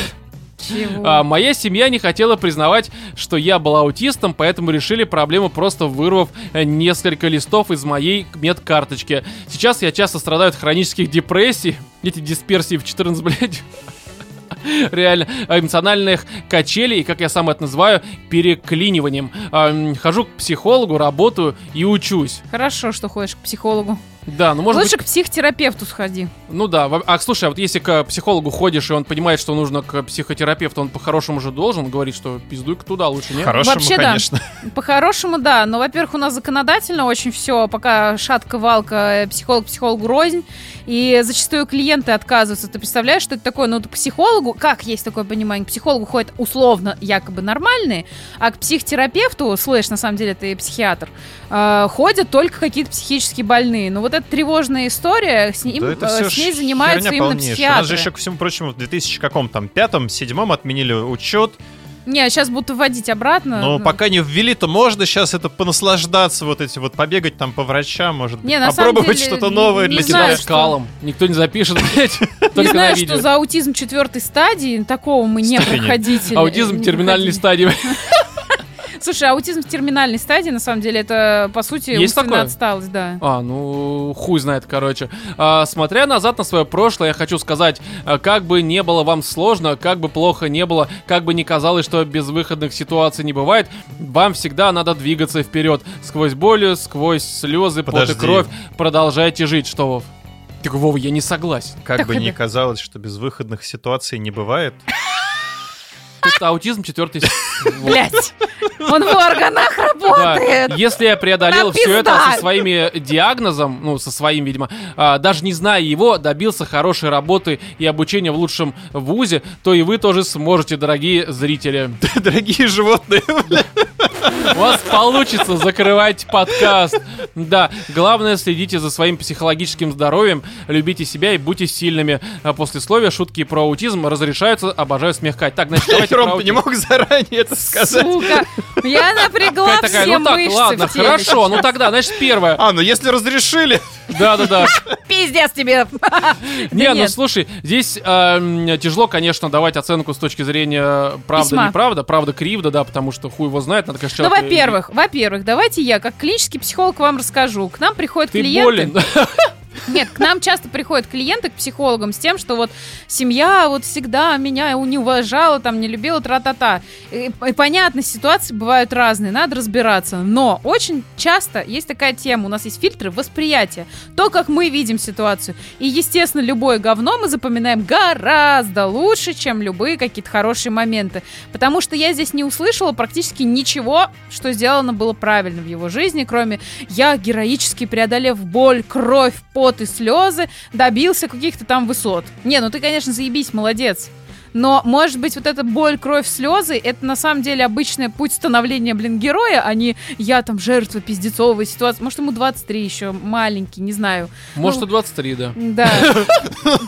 Чего? А, моя семья не хотела признавать, что я был аутистом, поэтому решили проблему просто вырвав э, несколько листов из моей медкарточки. Сейчас я часто страдаю от хронических депрессий, эти дисперсии в 14, блядь. Реально, эмоциональных качелей, и, как я сам это называю, переклиниванием. Хожу к психологу, работаю и учусь. Хорошо, что ходишь к психологу. Да, ну может Лучше быть, к психотерапевту сходи. ну да. А слушай, а вот если к психологу ходишь, и он понимает, что нужно к психотерапевту, он по-хорошему же должен говорить, что пиздуй-ка туда лучше, нет? Хорошему, Вообще, да. конечно. По-хорошему, да. Но, во-первых, у нас законодательно очень все, пока шатка-валка, э, психолог психологу рознь. И зачастую клиенты отказываются. Ты представляешь, что это такое? Ну, к психологу, как есть такое понимание, к психологу ходят условно якобы нормальные, а к психотерапевту, слышь, на самом деле это и психиатр, э, ходят только какие-то психически больные. Ну, вот эта тревожная история, с, ним, Да это э, с ней занимаются именно полнейшая. У психиатры. нас же еще, ко всему прочему, в 2000 каком там, пятом, седьмом отменили учет. Не, сейчас будут вводить обратно. Но Ну, пока не ввели, то можно сейчас это понаслаждаться, вот эти вот, побегать там по врачам, может быть, Не, на самом попробовать деле, что-то не новое для знаю, тебя. Тебя скалом. Никто не запишет, блядь. Не знаю, что за аутизм четвертой стадии, такого мы не проходили. Аутизм Не терминальной стадии. Слушай, аутизм в терминальной стадии, на самом деле, это, по сути, Есть умственная такое? отсталость, да. А, ну, хуй знает, короче. А, смотря назад на свое прошлое, я хочу сказать, а, как бы не было вам сложно, как бы плохо не было, как бы не казалось, что безвыходных ситуаций не бывает, вам всегда надо двигаться вперед. Сквозь боль, сквозь слезы, пот и кровь. Продолжайте жить. Что, Вов? Ты Вова, я не согласен. Как Так бы это- ни казалось, что безвыходных ситуаций не бывает. Тут аутизм четвертый. Блять, он в органах Да, работает. если я преодолел все это со своими диагнозом, ну, со своим, видимо, а, даже не зная его, добился хорошей работы и обучения в лучшем вузе, то и вы тоже сможете, дорогие зрители. Дорогие животные. У вас получится закрывать подкаст. Да, главное, следите за своим психологическим здоровьем, любите себя и будьте сильными. А Послесловия, шутки про аутизм разрешаются, обожаю смехать. Так, значит, давайте Ром, ты не мог заранее это сказать? Сука, я напрягла такая, все ну так, мышцы ладно, в теле. хорошо, ну тогда, значит, первое. А, ну если разрешили. Да-да-да. Пиздец тебе. Не, ну слушай, здесь э, м, тяжело, конечно, давать оценку с точки зрения правда, Письма. неправда, правда, кривда, да, потому что хуй его знает, надо, конечно, во-первых, во-первых, давайте я, как клинический психолог, вам расскажу. К нам приходят Ты клиенты. болен. Нет, к нам часто приходят клиенты к психологам с тем, что вот семья вот всегда меня не уважала, там, не любила, тра-та-та. И, и понятно, ситуации бывают разные, надо разбираться. Но очень часто есть такая тема, у нас есть фильтры восприятия. То, как мы видим ситуацию. И, естественно, любое говно мы запоминаем гораздо лучше, чем любые какие-то хорошие моменты. Потому что я здесь не услышала практически ничего, что сделано было правильно в его жизни, кроме я, героически преодолев боль, кровь, пот и слезы, добился каких-то там высот. Не, ну ты, конечно, заебись, молодец. Но, может быть, вот эта боль, кровь, слезы, это на самом деле обычный путь становления, блин, героя, а не я там жертва пиздецовой ситуации. Может, ему 23 еще, маленький, не знаю. Может, Ну, и 23, да. Да.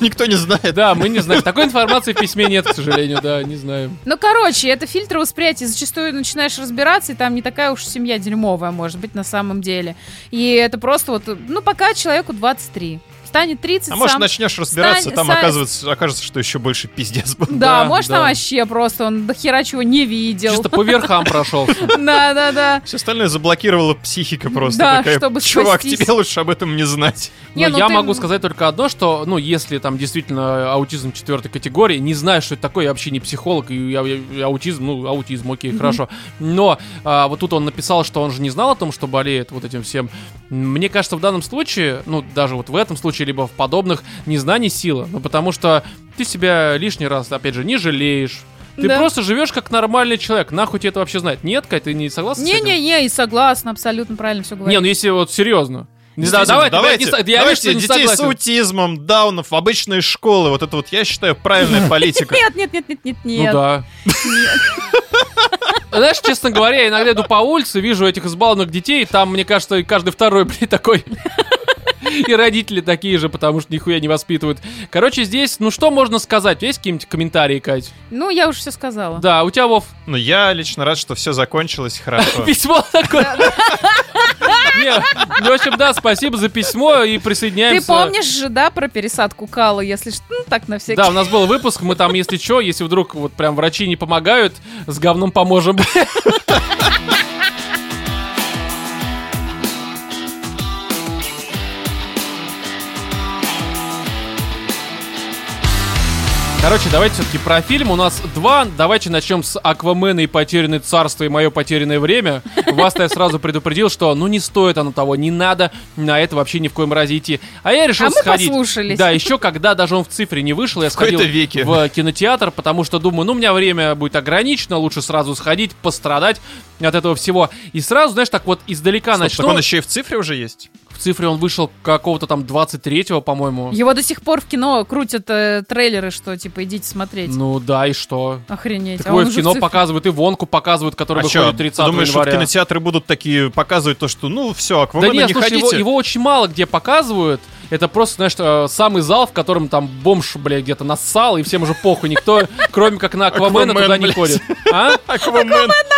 Никто не знает. Да, мы не знаем. Такой информации в письме нет, к сожалению, да, не знаем. Ну, короче, это фильтр восприятия. Зачастую начинаешь разбираться, и там не такая уж семья дерьмовая, может быть, на самом деле. И это просто вот, ну, пока человеку 23. Станет 30 А может, сам. начнешь разбираться, Стань- там са- оказывается, окажется, что еще больше пиздец был. Да, Да, может, да. там вообще просто он до хера чего не видел. Чисто по верхам прошелся. Да, да, да. Все остальное заблокировала психика просто. Да, такая, чтобы Чувак, спастись». тебе лучше об этом не знать. Не, ну я ты- могу сказать только одно, что, ну, если там действительно аутизм четвертой категории, не знаю, что это такое, я вообще не психолог, и я- я- аутизм, ну, аутизм, окей, хорошо. Но а, вот тут он написал, что он же не знал о том, что болеет вот этим всем. Мне кажется, в данном случае, ну, даже вот в этом случае, либо в подобных, незнание сила. Ну, потому что ты себя лишний раз, опять же, не жалеешь. Ты Да. просто живешь как нормальный человек. Нахуй тебе это вообще знать? Нет, Кать, ты не согласна? Не-не-не, и согласна, абсолютно правильно все говоришь. Не, ну если вот серьезно. Не знаю, давай, давайте, я не я давайте вижу, детей с аутизмом, даунов, в обычные школы. Вот это вот, я считаю, правильная политика. Нет, нет, нет, нет, нет, Ну нет. да. Знаешь, честно говоря, я иногда иду по улице, вижу этих избалованных детей, там, мне кажется, каждый второй, блин, такой... И родители такие же, потому что нихуя не воспитывают. Короче, здесь, ну что можно сказать? Есть какие-нибудь комментарии, Кать? Ну, я уже все сказала. Да, у тебя, Вов, Ну, я лично рад, что все закончилось хорошо. письмо такое. Не, ну, в общем, да, спасибо за письмо и Ты присоединяемся. помнишь же, да, про пересадку кала, если что, ну, так на всякий. Да, у нас был выпуск, мы там, если что, если вдруг вот прям врачи не помогают, с говном поможем. Короче, давайте все-таки про фильм. У нас два. Давайте начнем с Аквамена и Потерянное царство и мое потерянное время. Вас-то я сразу предупредил, что ну не стоит оно того, не надо на это вообще ни в коем разе идти. А я решил А мы сходить. послушались. Да, еще когда даже он в цифре не вышел, я В сходил веке. в кинотеатр, потому что думаю, ну у меня время будет ограничено, лучше сразу сходить, пострадать от этого всего. И сразу, знаешь, так вот издалека Стоп, начну. так он еще и в цифре уже есть? В цифре он вышел какого-то там 23-го, по-моему. Его до сих пор в кино крутят э, трейлеры, что типа идите смотреть. Ну да, и что? Охренеть. Так А его в кино цифре. показывают, и Вонку показывают, который А выходит 30 думаешь, что в января. кинотеатры будут такие показывать то, что, ну, все, Да Аквамена нет, не слушай, его, хотите? его очень мало где показывают. Это просто, знаешь, э, самый зал, в котором там бомж, бля, где-то нассал, и всем уже похуй. Никто, кроме как на Аквамена, Аквамен, туда не блядь. ходит. А? Аквамен. Да-да-да.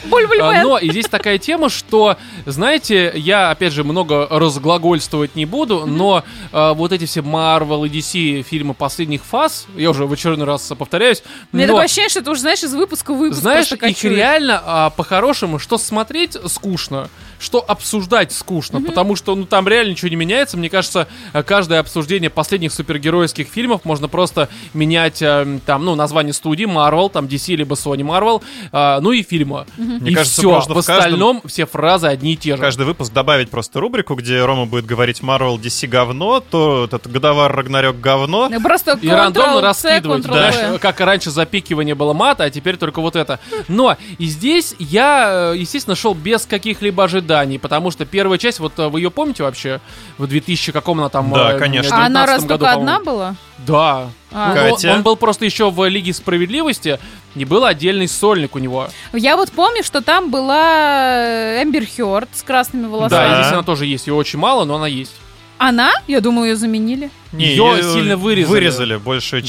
Буль-буль-бен. А, Но и здесь такая тема, что, знаете, я, опять же, много разглагольствовать не буду, но а, вот эти все Marvel и DC фильмы последних фаз, я уже в очередной раз повторяюсь, Мне но, такое ощущение, что это уже, знаешь, из выпуска в выпуск знаешь, их реально а, по-хорошему, что смотреть скучно, что обсуждать скучно, потому что, ну, там реально ничего не меняется. Мне кажется, а, каждое обсуждение последних супергеройских фильмов можно просто менять, а, там, ну, название студии Marvel, там, DC либо Sony Marvel, а, ну и фильма. Мне и кажется, все. можно В в каждом- остальном все фразы одни и те же. Каждый выпуск добавить просто рубрику, где Рома будет говорить Marvel DC говно, то этот годовар Рагнарёк говно. Ну, Просто И рандомно раскидывать. Знаешь, как раньше запикивание было мата, а теперь только вот это. Но и здесь я, э, естественно, шел без каких-либо ожиданий, потому что первая часть, вот э, вы ее помните вообще? В 2000 каком она там? Да, э, конечно. А она 19 раз году, только одна была? Да. А. Ну, он- Катя? Он был просто еще в Лиге Справедливости. не был отдельный сольник у него. Я вот помню, что там была Эмбер Хёрд с красными волосами. Да. здесь она тоже есть. Ее очень мало, но она есть. Она? Я думаю, ее заменили. Её сильно вырезали. Вырезали большую Да.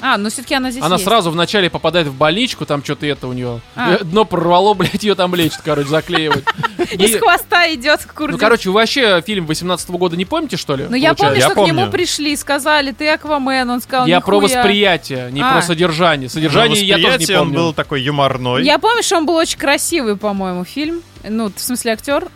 А, ну все-таки она здесь Она есть. сразу вначале попадает в больничку, там что-то это у нее. А. Дно прорвало, блядь, ее там лечит, короче, заклеивать. Из хвоста идет к курдю. Ну, короче, вы вообще фильм 18 года не помните, что ли? Ну, я помню, что к нему помню. пришли и сказали, ты Аквамен, он сказал, Я про восприятие, не А. про содержание. Но Содержание я тоже не восприятие он помню. был такой юморной. Я помню, что он был очень красивый, по-моему, фильм. Ну, в смысле, актер.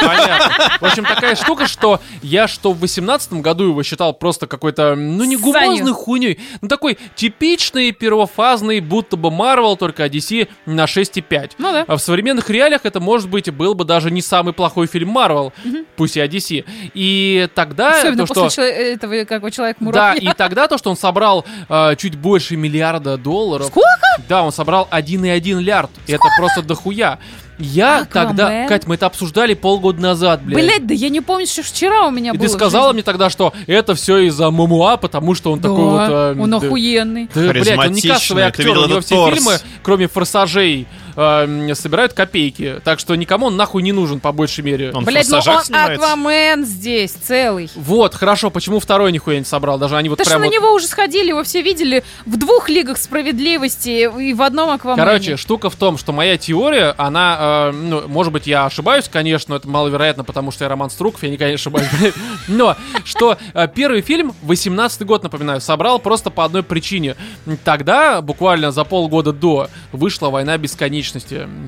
Понятно. В общем, такая штука, что я что в 18 году его считал просто какой-то, ну, не гумозной хуйней. Ну, такой типичный первофазный, будто бы Марвел, только DC на 6,5. Ну да. А в современных реалиях это, может быть, был бы даже не самый плохой фильм Марвел, пусть и DC. И тогда Особенно то, после что... этого, какого Да, человека-муравья. и тогда то, что он собрал э, чуть больше миллиарда долларов. Сколько? Да, он собрал 1,1 лярд. И это просто дохуя. Я Аквамен? тогда, Кать, мы это обсуждали полгода назад, блядь. Блять, да я не помню, что вчера у меня и было. ты сказала мне тогда, что это все из-за Мамуа, потому что он Да, такой вот... э, он да- охуенный. Да, блядь, он не кассовый актер, у него все торс? фильмы, кроме «Форсажей», э, собирают копейки. Так что никому он нахуй не нужен, по большей мере. Он в Блять, ну он снимается? Аквамен здесь целый. Вот, хорошо, почему второй нихуя не собрал? Даже они вот Да что прям на вот- него уже сходили, его все видели в двух лигах справедливости и в одном Аквамене. Короче, штука в том, что моя теория, она, э, ну, может быть, я ошибаюсь, конечно, это маловероятно, потому что я Роман Струков, я никогда не ошибаюсь, но что э, первый фильм, 18 год, напоминаю, собрал просто по одной причине. Тогда, буквально за полгода до, вышла «Война бесконечности»,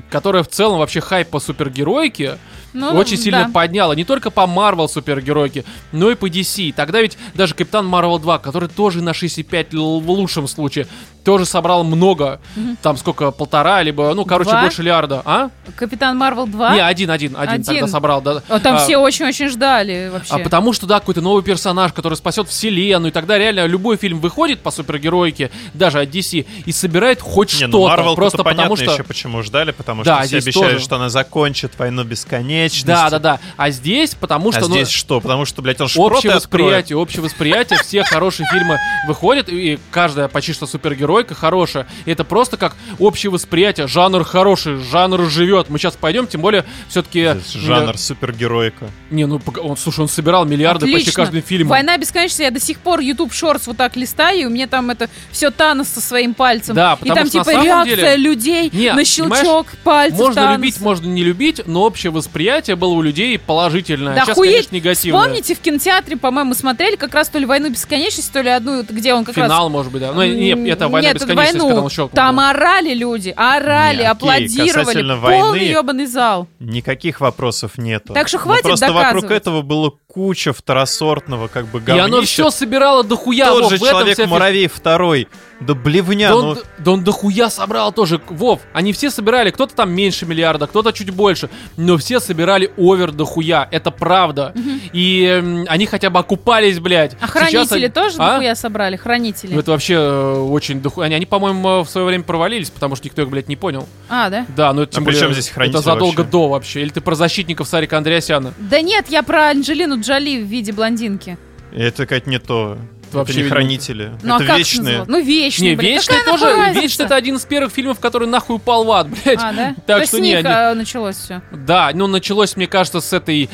которая в целом вообще хайп по супергероике Ну, очень сильно да. подняла. Не только по Marvel супергеройке, но и по DC. Тогда ведь даже Капитан Марвел 2, который тоже на 6,5 л- в лучшем случае, тоже собрал много. Там сколько, полтора, либо, ну, короче, Два? больше лярда. А? Капитан Марвел 2. Не, один, один, один, Один. тогда собрал. Да. А там А, все очень-очень ждали вообще. а потому что, да, какой-то новый персонаж, который спасет вселенную, и тогда реально любой фильм выходит по супергеройке, даже от DC, и собирает хоть Не, что-то. ну Марвел просто понятно потому что... еще почему ждали, потому Да, что все обещали, тоже. что она закончит войну бесконечности. Да, да, да. А здесь, потому что... А ну, здесь что? Потому что, блядь, он шпроты общее откроет. восприятие, общее восприятие, все хорошие фильмы выходят, и каждая почти что супергеройка хорошая. И это просто как общее восприятие. Жанр хороший, жанр живет. Мы сейчас пойдем, тем более все-таки... Здесь Жанр супергероика. Не, ну, он, слушай, он собирал миллиарды почти Отлично. каждым фильмом. Война бесконечности, я до сих пор YouTube Shorts вот так листаю, и у меня там это все Танос со своим пальцем. Да, и потому там что на типа самом реакция деле- людей Не, на щелчок пальцев Можно Таноса. любить, можно не любить, но общее восприятие было у людей положительное. Да Сейчас, хуеть. конечно, негативное. Вспомните, в кинотеатре, по-моему, смотрели как раз то ли «Войну бесконечности», то ли одну, где он как раз... Финал, может быть, да. Ну, нет, это «Война Нет, бесконечности», войну. Там орали люди, орали, Не, окей, аплодировали. Полный войны- ебаный зал. Никаких вопросов нету. Так что Но хватит Просто вокруг доказывать. этого было куча второсортного как бы И говнища. оно все собирало дохуя. Тот Вов, же. Человек-муравей второй. Да блевня, Да ну... он, да он дохуя собрал тоже. Вов, они все собирали, кто-то там меньше миллиарда, кто-то чуть больше, но все собирали овер дохуя, это правда. И м, они хотя бы окупались, блядь. А Сейчас хранители они- тоже А? дохуя собрали? Хранители. Ну это вообще э, очень дохуя. Они, они, по-моему, в свое время провалились, потому что никто их, блядь, не понял. А, да? Да, ну это А тем при более... чем здесь хранители Это задолго вообще? до вообще. Или ты про защитников Сарика Андреасяна? Да нет, я про Анджелину Джоли в виде блондинки. Это какая-то не то. Вообще, это не видимо, хранители. Ну а это как вечные. Ну вечные, Не, блин. Какая тоже... Вечный это один из первых фильмов, который нахуй упал в ад, блядь. А, да? Так То что с не, них они- а, началось все. Да, ну началось, мне кажется, с этой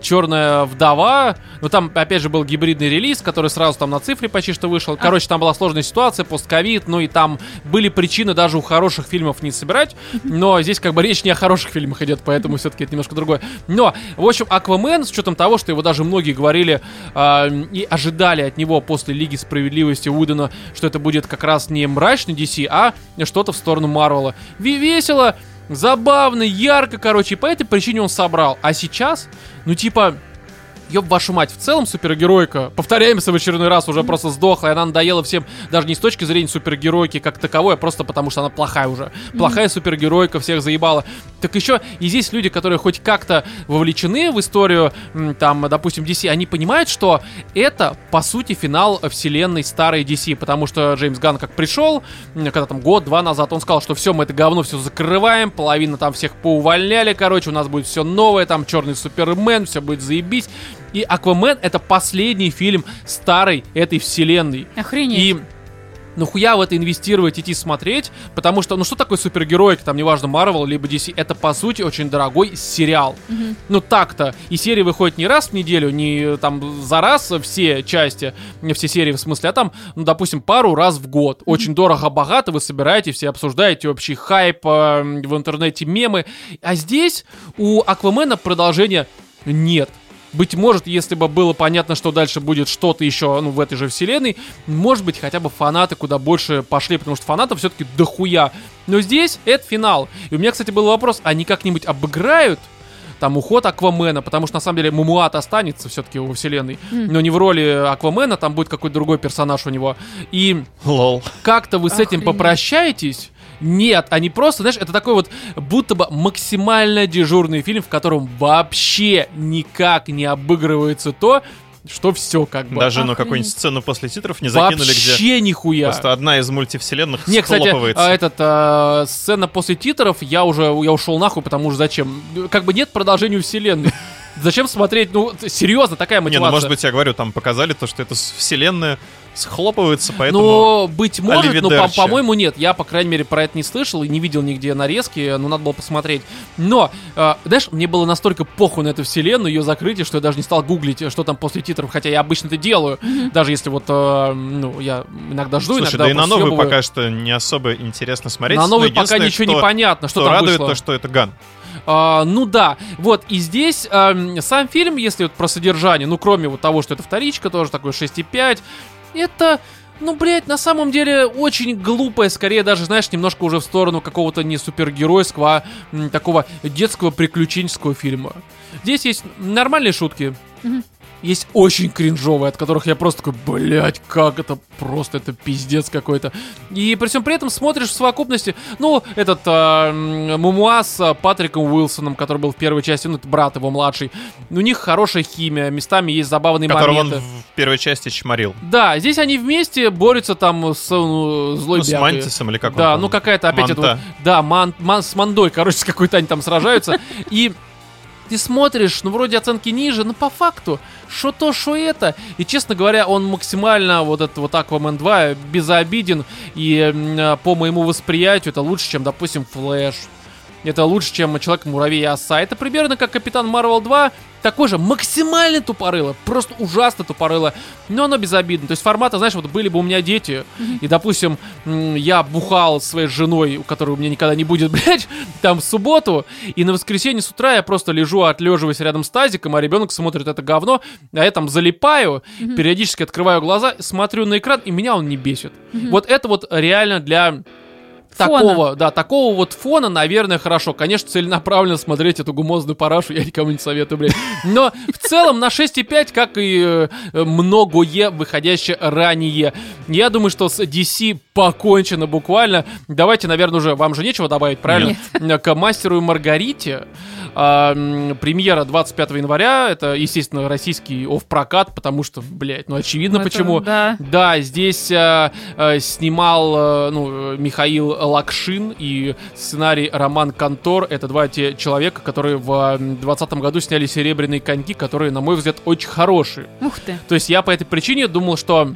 черная вдова. Ну там, опять же, был гибридный релиз, который сразу там на цифре почти что вышел. Короче, там была сложная ситуация, постковид, ну и там были причины даже у хороших фильмов не собирать. Но здесь как бы речь не о хороших фильмах идет, поэтому все-таки это немножко другое. Но, в общем, Аквамен, с учетом того, что его даже многие говорили а, и ожидали от него после Лиги Справедливости Уидона, что это будет как раз не мрачный DC, а что-то в сторону Марвела. Весело, забавно, ярко, короче, и по этой причине он собрал. А сейчас, ну типа, Ёб вашу мать, в целом супергеройка, повторяемся в очередной раз, уже просто сдохла, и она надоела всем, даже не с точки зрения супергеройки как таковой, а просто потому что она плохая уже. Плохая супергеройка, всех заебала. Так еще и здесь люди, которые хоть как-то вовлечены в историю, там, допустим, DC, они понимают, что это, по сути, финал вселенной старой DC, потому что Джеймс Ганн как пришел, когда там год-два назад, он сказал, что все, мы это говно все закрываем, половина там всех поувольняли, короче, у нас будет все новое, там черный Супермен, все будет заебись. И Аквамен это последний фильм старой этой вселенной. Охренеть. И нахуя в это инвестировать, идти смотреть, потому что, ну что такое супергероик, там, неважно, Marvel либо DC, это, по сути, очень дорогой сериал. Мгм. Ну так-то, и серии выходят не раз в неделю, не там за раз все части, не все серии в смысле, а там, ну, допустим, пару раз в год. Очень дорого-богато, вы собираете, все обсуждаете, общий хайп э, в интернете, мемы. А здесь у Аквамена продолжения нет. Быть может, если бы было понятно, что дальше будет что-то еще ну, в этой же вселенной, может быть, хотя бы фанаты куда больше пошли, потому что фанатов все-таки дохуя. Но здесь это финал. И у меня, кстати, был вопрос, они как-нибудь обыграют там уход Аквамена, потому что на самом деле Мумуат останется все-таки во вселенной, Мгм. но не в роли Аквамена, там будет какой-то другой персонаж у него. И Лол. как-то вы с этим Охренеть. попрощаетесь? Нет, они просто, знаешь, это такой вот будто бы максимально дежурный фильм, в котором вообще никак не обыгрывается то, что все как бы. Даже ну Охренеть. какую-нибудь сцену после титров не закинули, где вообще нихуя. просто одна из мультивселенных Не, кстати, схлопывается. а, этот, а, сцена после титров, я уже, я ушел нахуй, потому что зачем? Как бы нет продолжения вселенной. Зачем смотреть, ну, серьезно, такая Не, мотивация. ну может быть, я говорю, там показали то, что эта с- вселенная схлопывается, поэтому... Но быть может, но по- по-моему нет. Я, по крайней мере, про это не слышал и не видел нигде нарезки, но надо было посмотреть. Но, э, знаешь, мне было настолько похуй на эту вселенную, ее закрытие, что я даже не стал гуглить, что там после титров, хотя я обычно это делаю. Даже если вот, э, ну, я иногда жду, Слушай, иногда да и на новый съебываю. пока что не особо интересно смотреть. На но новый пока ничего что- не понятно, что, Что там радует вышло. то, что это Ган. А, ну да, вот, и здесь эм, сам фильм, если вот про содержание, ну кроме вот того, что это вторичка, тоже такой 6,5, это, ну, блядь, на самом деле очень глупое, скорее даже, знаешь, немножко уже в сторону какого-то не супергеройского, а м, такого детского приключенческого фильма. Здесь есть нормальные шутки, Мгм. Есть очень кринжовые, от которых я просто такой, блядь, как это просто, это пиздец какой-то. И при всем при этом смотришь в совокупности, ну, этот а, м, Мумуа с а, Патриком Уилсоном, который был в первой части, ну, это брат его младший. У них хорошая химия, местами есть забавные Которого он моменты. в первой части чморил. Да, здесь они вместе борются там с ну, злой Ну, с. Мантисом или как он Да, там? ну какая-то опять это Манта. вот- да, ман, ман- с Мандой, короче, с какой-то они там сражаются. И ты смотришь, ну вроде оценки ниже, но по факту, что то, что это. И, честно говоря, он максимально, вот этот вот Aquaman 2, безобиден. И по моему восприятию это лучше, чем, допустим, Флэш. Это лучше, чем Человек-муравей и Оса. Это примерно как Капитан Марвел 2. Такой же максимально тупорыло. Просто ужасно тупорыло. Но оно безобидно. То есть формата, знаешь, вот были бы у меня дети, и, допустим, я бухал своей женой, у которой у меня никогда не будет, блядь, там в субботу, и на воскресенье с утра я просто лежу, отлеживаюсь рядом с тазиком, а ребенок смотрит это говно, а я там залипаю, периодически открываю глаза, смотрю на экран, и меня он не бесит. Вот это вот реально для Фона. такого, да, такого вот фона, наверное, хорошо. Конечно, целенаправленно смотреть эту гумозную парашу я никому не советую, блядь. Но в целом на 6,5, как и э, многое выходящее ранее. Я думаю, что с DC покончено буквально. Давайте, наверное, уже вам же нечего добавить, правильно? К мастеру и Маргарите. А, премьера 25 января. Это, естественно, российский оф-прокат, потому что, блядь, ну очевидно Это почему. Да. Да, здесь э, э, снимал э, ну, э, Михаил Лакшин и сценарий Роман Контор. Это два те человека, которые в 2020 году сняли «Серебряные коньки», которые, на мой взгляд, очень хорошие. Ух ты. То есть я по этой причине думал, что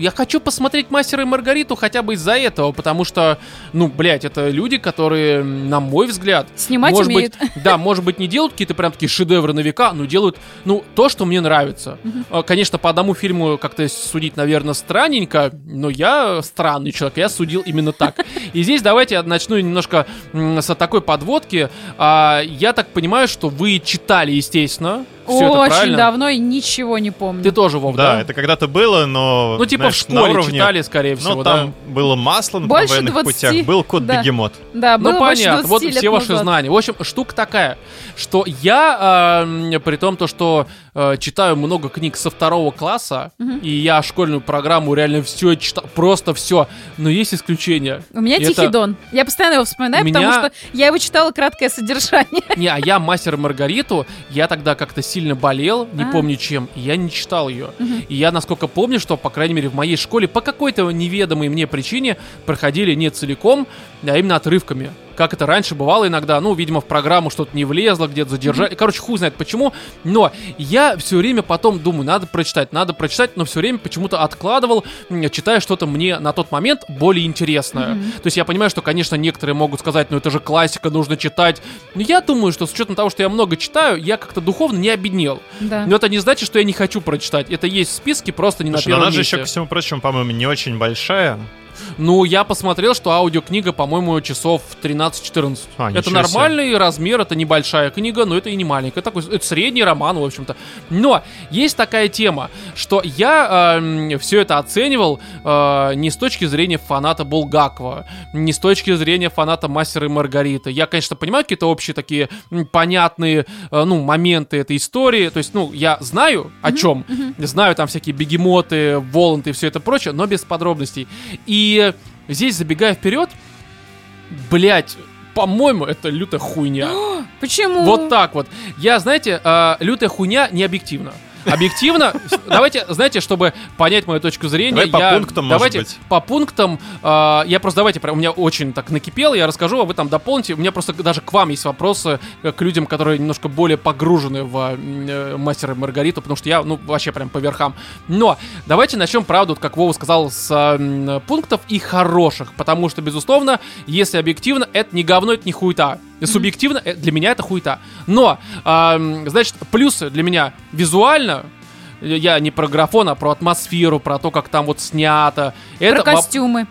я хочу посмотреть «Мастера и Маргариту» хотя бы из-за этого, потому что, ну, блядь, это люди, которые, на мой взгляд, Снимать может умеют. быть, да, может быть, не делают какие-то прям такие шедевры на века, но делают, ну, то, что мне нравится. А, Конечно, по одному фильму как-то судить, наверное, странненько, но я странный человек, я судил именно так. И здесь давайте я начну немножко с такой подводки. А, Я так понимаю, что вы читали, естественно, все это Очень правильно. давно и ничего не помню. Ты тоже, Вов, Да, да? это когда-то было, но... Ну, типа знаешь, в школе уровне- читали, скорее всего, Ну, да? там было масло на Больше военных 20, путях, был да. кот-бегемот. Да, было Ну понятно, 20 вот лет все ваши знания. В общем, штука такая, что я, э, при том, то, что э, читаю много книг со второго класса, и я школьную программу реально все читал, просто все, но есть исключения. У меня И Тихий это- Дон. Я постоянно его вспоминаю, меня- потому что я его читала краткое содержание. Не, а я мастер Маргариту, я тогда как-то сильно болел, не А. помню чем, и я не читал ее. И я, насколько помню, что, по крайней мере, в моей школе по какой-то неведомой мне причине проходили не целиком, а именно отрывками. Как это раньше бывало иногда, ну, видимо, в программу что-то не влезло, где-то задержали. Короче, хуй знает почему. Но я все время потом думаю, надо прочитать, надо прочитать, но все время почему-то откладывал, читая что-то мне на тот момент более интересное. То есть я понимаю, что, конечно, некоторые могут сказать, ну это же классика, нужно читать. Но я думаю, что с учетом того, что я много читаю, я как-то духовно не обеднел. Да. Но это не значит, что я не хочу прочитать. Это есть в списке, просто не Слушай, на но первом она же месте. еще, ко всему прочему, по-моему, не очень большая. Ну, я посмотрел, что аудиокнига, по-моему, часов 13-14. А, это нормальный размер, это небольшая книга, но это и не маленькая. Такой, это средний роман, в общем-то. Но есть такая тема, что я все это оценивал э, не с точки зрения фаната Булгакова, не с точки зрения фаната Мастера и Маргариты. Я, конечно, понимаю какие-то общие такие понятные, э, ну, моменты этой истории. То есть, ну, я знаю о чем, знаю там всякие бегемоты, воланты и все это прочее, но без подробностей. И здесь, забегая вперед, блять, по-моему, это лютая хуйня. Почему? Вот так вот. Я, знаете, э, лютая хуйня не объективна. Объективно, давайте, знаете, чтобы понять мою точку зрения, Давай по я, пунктам, может давайте быть. по пунктам, э, я просто давайте, прям, у меня очень так накипело, я расскажу, а вы там дополните. У меня просто даже к вам есть вопросы, э, к людям, которые немножко более погружены в э, Мастера и Маргариту, потому что я, ну, вообще прям по верхам. Но давайте начнем, правда, вот как Вова сказал, с э, пунктов и хороших, потому что, безусловно, если объективно, это не говно, это не хуета. И Субъективно, э, для меня это хуета. Но, ам, значит, плюсы для меня визуально, э, я не про графон, а про атмосферу, про то, как там вот снято. Про Это, воп- костюмы.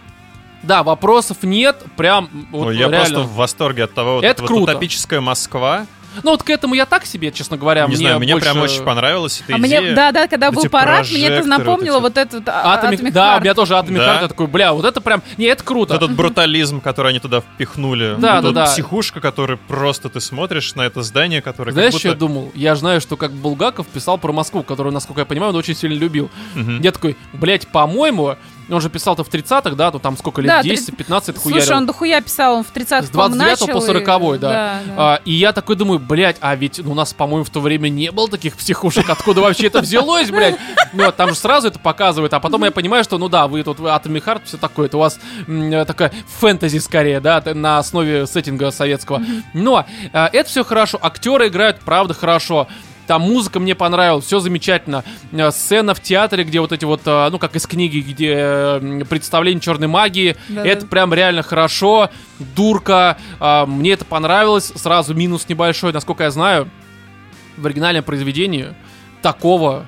да, вопросов нет, прям вот Ну, я реально. просто в восторге от того, вот Это эта вот круто. утопическая Москва. Ну вот к этому я так себе, честно говоря, не мне знаю, мне больше... прям очень понравилась эта А идея. мне, да, да, когда был эти парад, мне это напомнило вот вот этот а, Atomic- Atomic да, у меня тоже Atomic Да. Heart, я такой, бля, вот это прям... Не, это круто. Вот этот брутализм, который они туда впихнули. Да, Вот да, да. психушка, которая просто ты смотришь на это здание, которое Знаешь, как что я будто... думал? Я знаю, что как Булгаков писал про Москву, которую, насколько я понимаю, он очень сильно любил. Мгм. Я такой, блять, по-моему, он же писал-то в 30-х, да, то там сколько лет, Да, 10-15 Слушай, хуярил. он дохуя писал, он в 30 С 29 по начал. 40 и- да. да. А, и я такой думаю, блядь, а ведь ну, у нас, по-моему, в то время не было таких психушек, откуда вообще это взялось, блядь? Ну, вот, там же сразу это показывают, а потом я понимаю, что, ну да, вы тут Atomic Heart, все такое, это у вас м, такая фэнтези скорее, да, на основе сеттинга советского. Но э, это все хорошо, актеры играют, правда, хорошо. Там музыка мне понравилась, все замечательно. Э, Сцена в театре, где вот эти вот, э, ну как из книги, где э, представление черной магии, Да-да. это прям реально хорошо. Дурка, а, мне это понравилось. Сразу минус небольшой, насколько я знаю, в оригинальном произведении такого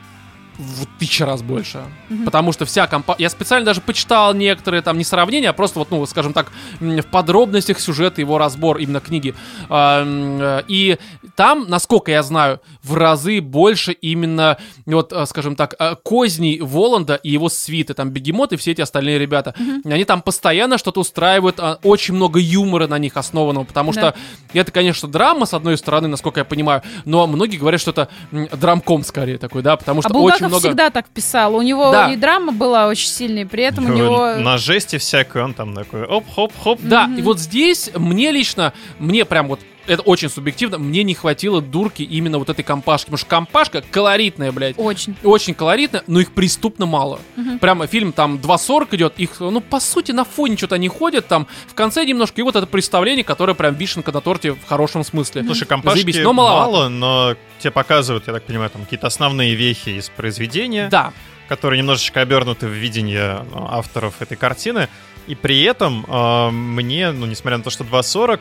в тысячу раз больше. Потому что вся компания... Я специально даже почитал некоторые там не сравнения, а просто вот, ну, скажем так, в подробностях сюжета его разбор именно книги. А, э, И там, насколько я знаю, в разы больше именно, вот, э, скажем так, э, козней Воланда и его свиты, там, Бегемот и все эти остальные ребята. Они там постоянно что-то устраивают, а, очень много юмора на них основанного, потому Да. что это, конечно, драма, с одной стороны, насколько я понимаю, но многие говорят, что это драмком скорее такой, да, потому А что Булгаков очень много... всегда так писал. У него Да. и драма была очень сильной, при этом у него... На жести всякой он там такой оп-хоп-хоп. Да, и вот здесь мне лично, мне прям вот это очень субъективно, мне не хватило дурки именно вот этой компашки. Потому что компашка колоритная, блядь. Очень. Очень колоритная, но их преступно мало. Прямо фильм там 2.40 идет, их, ну, по сути, на фоне что-то они ходят там, в конце немножко, и вот это представление, которое прям вишенка на торте в хорошем смысле. Слушай, компашки Заебись, но маловато. мало, но тебе показывают, я так понимаю, там какие-то основные вехи из произведения, Да, которые немножечко обернуты в видение э, авторов этой картины. И при этом э, мне, ну, несмотря на то, что 2.40,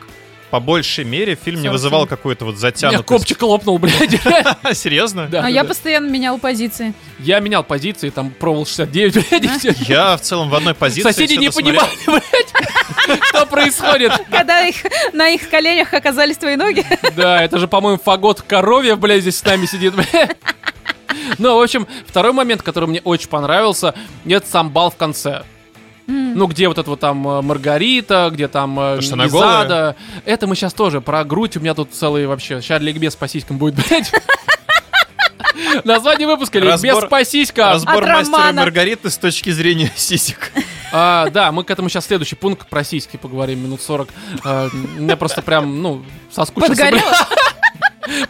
по большей мере фильм не 47. вызывал какую-то вот у меня затянутость. копчик лопнул, блядь. Серьезно? Да, а я постоянно менял позиции. Я менял позиции, там пробовал 69, блядь. Я в целом в одной позиции. Соседи не понимали, блядь, что происходит. Когда их, на их коленях оказались твои ноги. Да, это же, по-моему, фагот коровья, блядь, здесь с нами сидит, блядь. Ну, в общем, второй момент, который мне очень понравился, это сам бал в конце. Ну, где вот это вот там э, Маргарита, где там э, То, что она Изада. Это мы сейчас тоже про грудь. У меня тут целый вообще... Сейчас ликбез по сиськам будет, блядь. Название выпуска ликбез по сиськам. Разбор мастера. Маргариты с точки зрения сисек. А, да, мы к этому сейчас следующий пункт про сиськи поговорим, минут 40. А, Мне просто прям, ну, соскучился.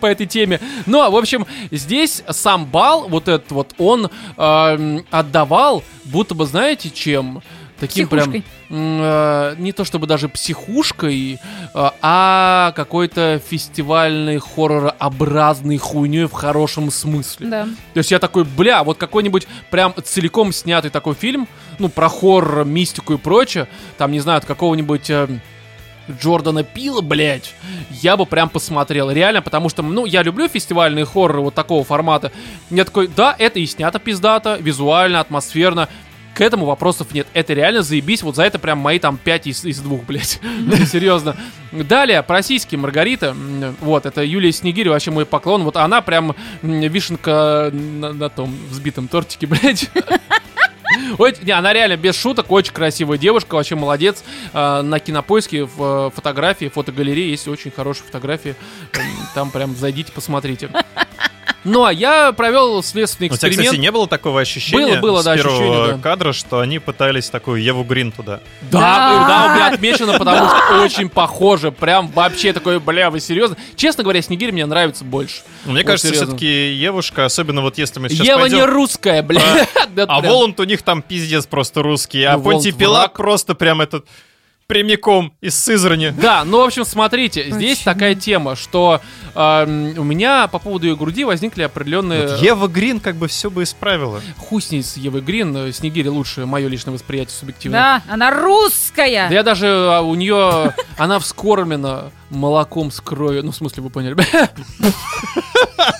по этой теме. Но, в общем, здесь сам бал, вот этот вот, он эм, отдавал, будто бы, знаете, чем? Таким прям Психушкой. м, э, не то чтобы даже психушкой, э, а какой-то фестивальной хорророобразной хуйней в хорошем смысле. Да. То есть я такой, бля, вот какой-нибудь прям целиком снятый такой фильм, ну, про хоррор, мистику и прочее, там, не знаю, от какого-нибудь... э, Джордана Пила, блядь, я бы прям посмотрел. Реально, потому что, ну, я люблю фестивальные хорроры вот такого формата. Я такой, да, это и снято пиздато, визуально, атмосферно. К этому вопросов нет. Это реально заебись. Вот за это прям мои там 5 из, из двух, блядь. Серьезно. Далее, про сиськи Маргарита. Вот, это Юлия Снегирь, вообще мой поклон. Вот она прям вишенка на, на том взбитом тортике, блядь. Ой, не, она реально без шуток, очень красивая девушка, вообще молодец. А, на кинопоиске в э, фотографии, фотогалерее есть очень хорошие фотографии. Там прям зайдите, посмотрите. Ну, а я провел следственный У тебя, эксперимент. кстати, не было такого ощущения Было, было, с да, первого ощущение, да. кадра, что они пытались такую Еву Грин туда? Да, Да. да, у меня отмечено, потому что очень похоже. Прям вообще такой, бля, вы серьезно? Честно говоря, Снегирь мне нравится больше. Мне Вот кажется, все-таки Евушка, особенно вот если мы сейчас Ева пойдем... не русская, бля. Да А. Воланд у них там пиздец просто русский, а Ну, Понтий Пилат просто прям этот прямиком из Сызрани. Да, ну, в общем, смотрите, здесь Почему? такая тема, что эм, у меня по поводу ее груди возникли определенные... Вот Ева Грин как бы все бы исправила. Хуй с ней, с Евой Грин, э, Снегири лучше, мое личное восприятие субъективно. Да, она русская. Да я даже а, у нее, она вскормлена молоком с кровью, ну, в смысле, вы поняли.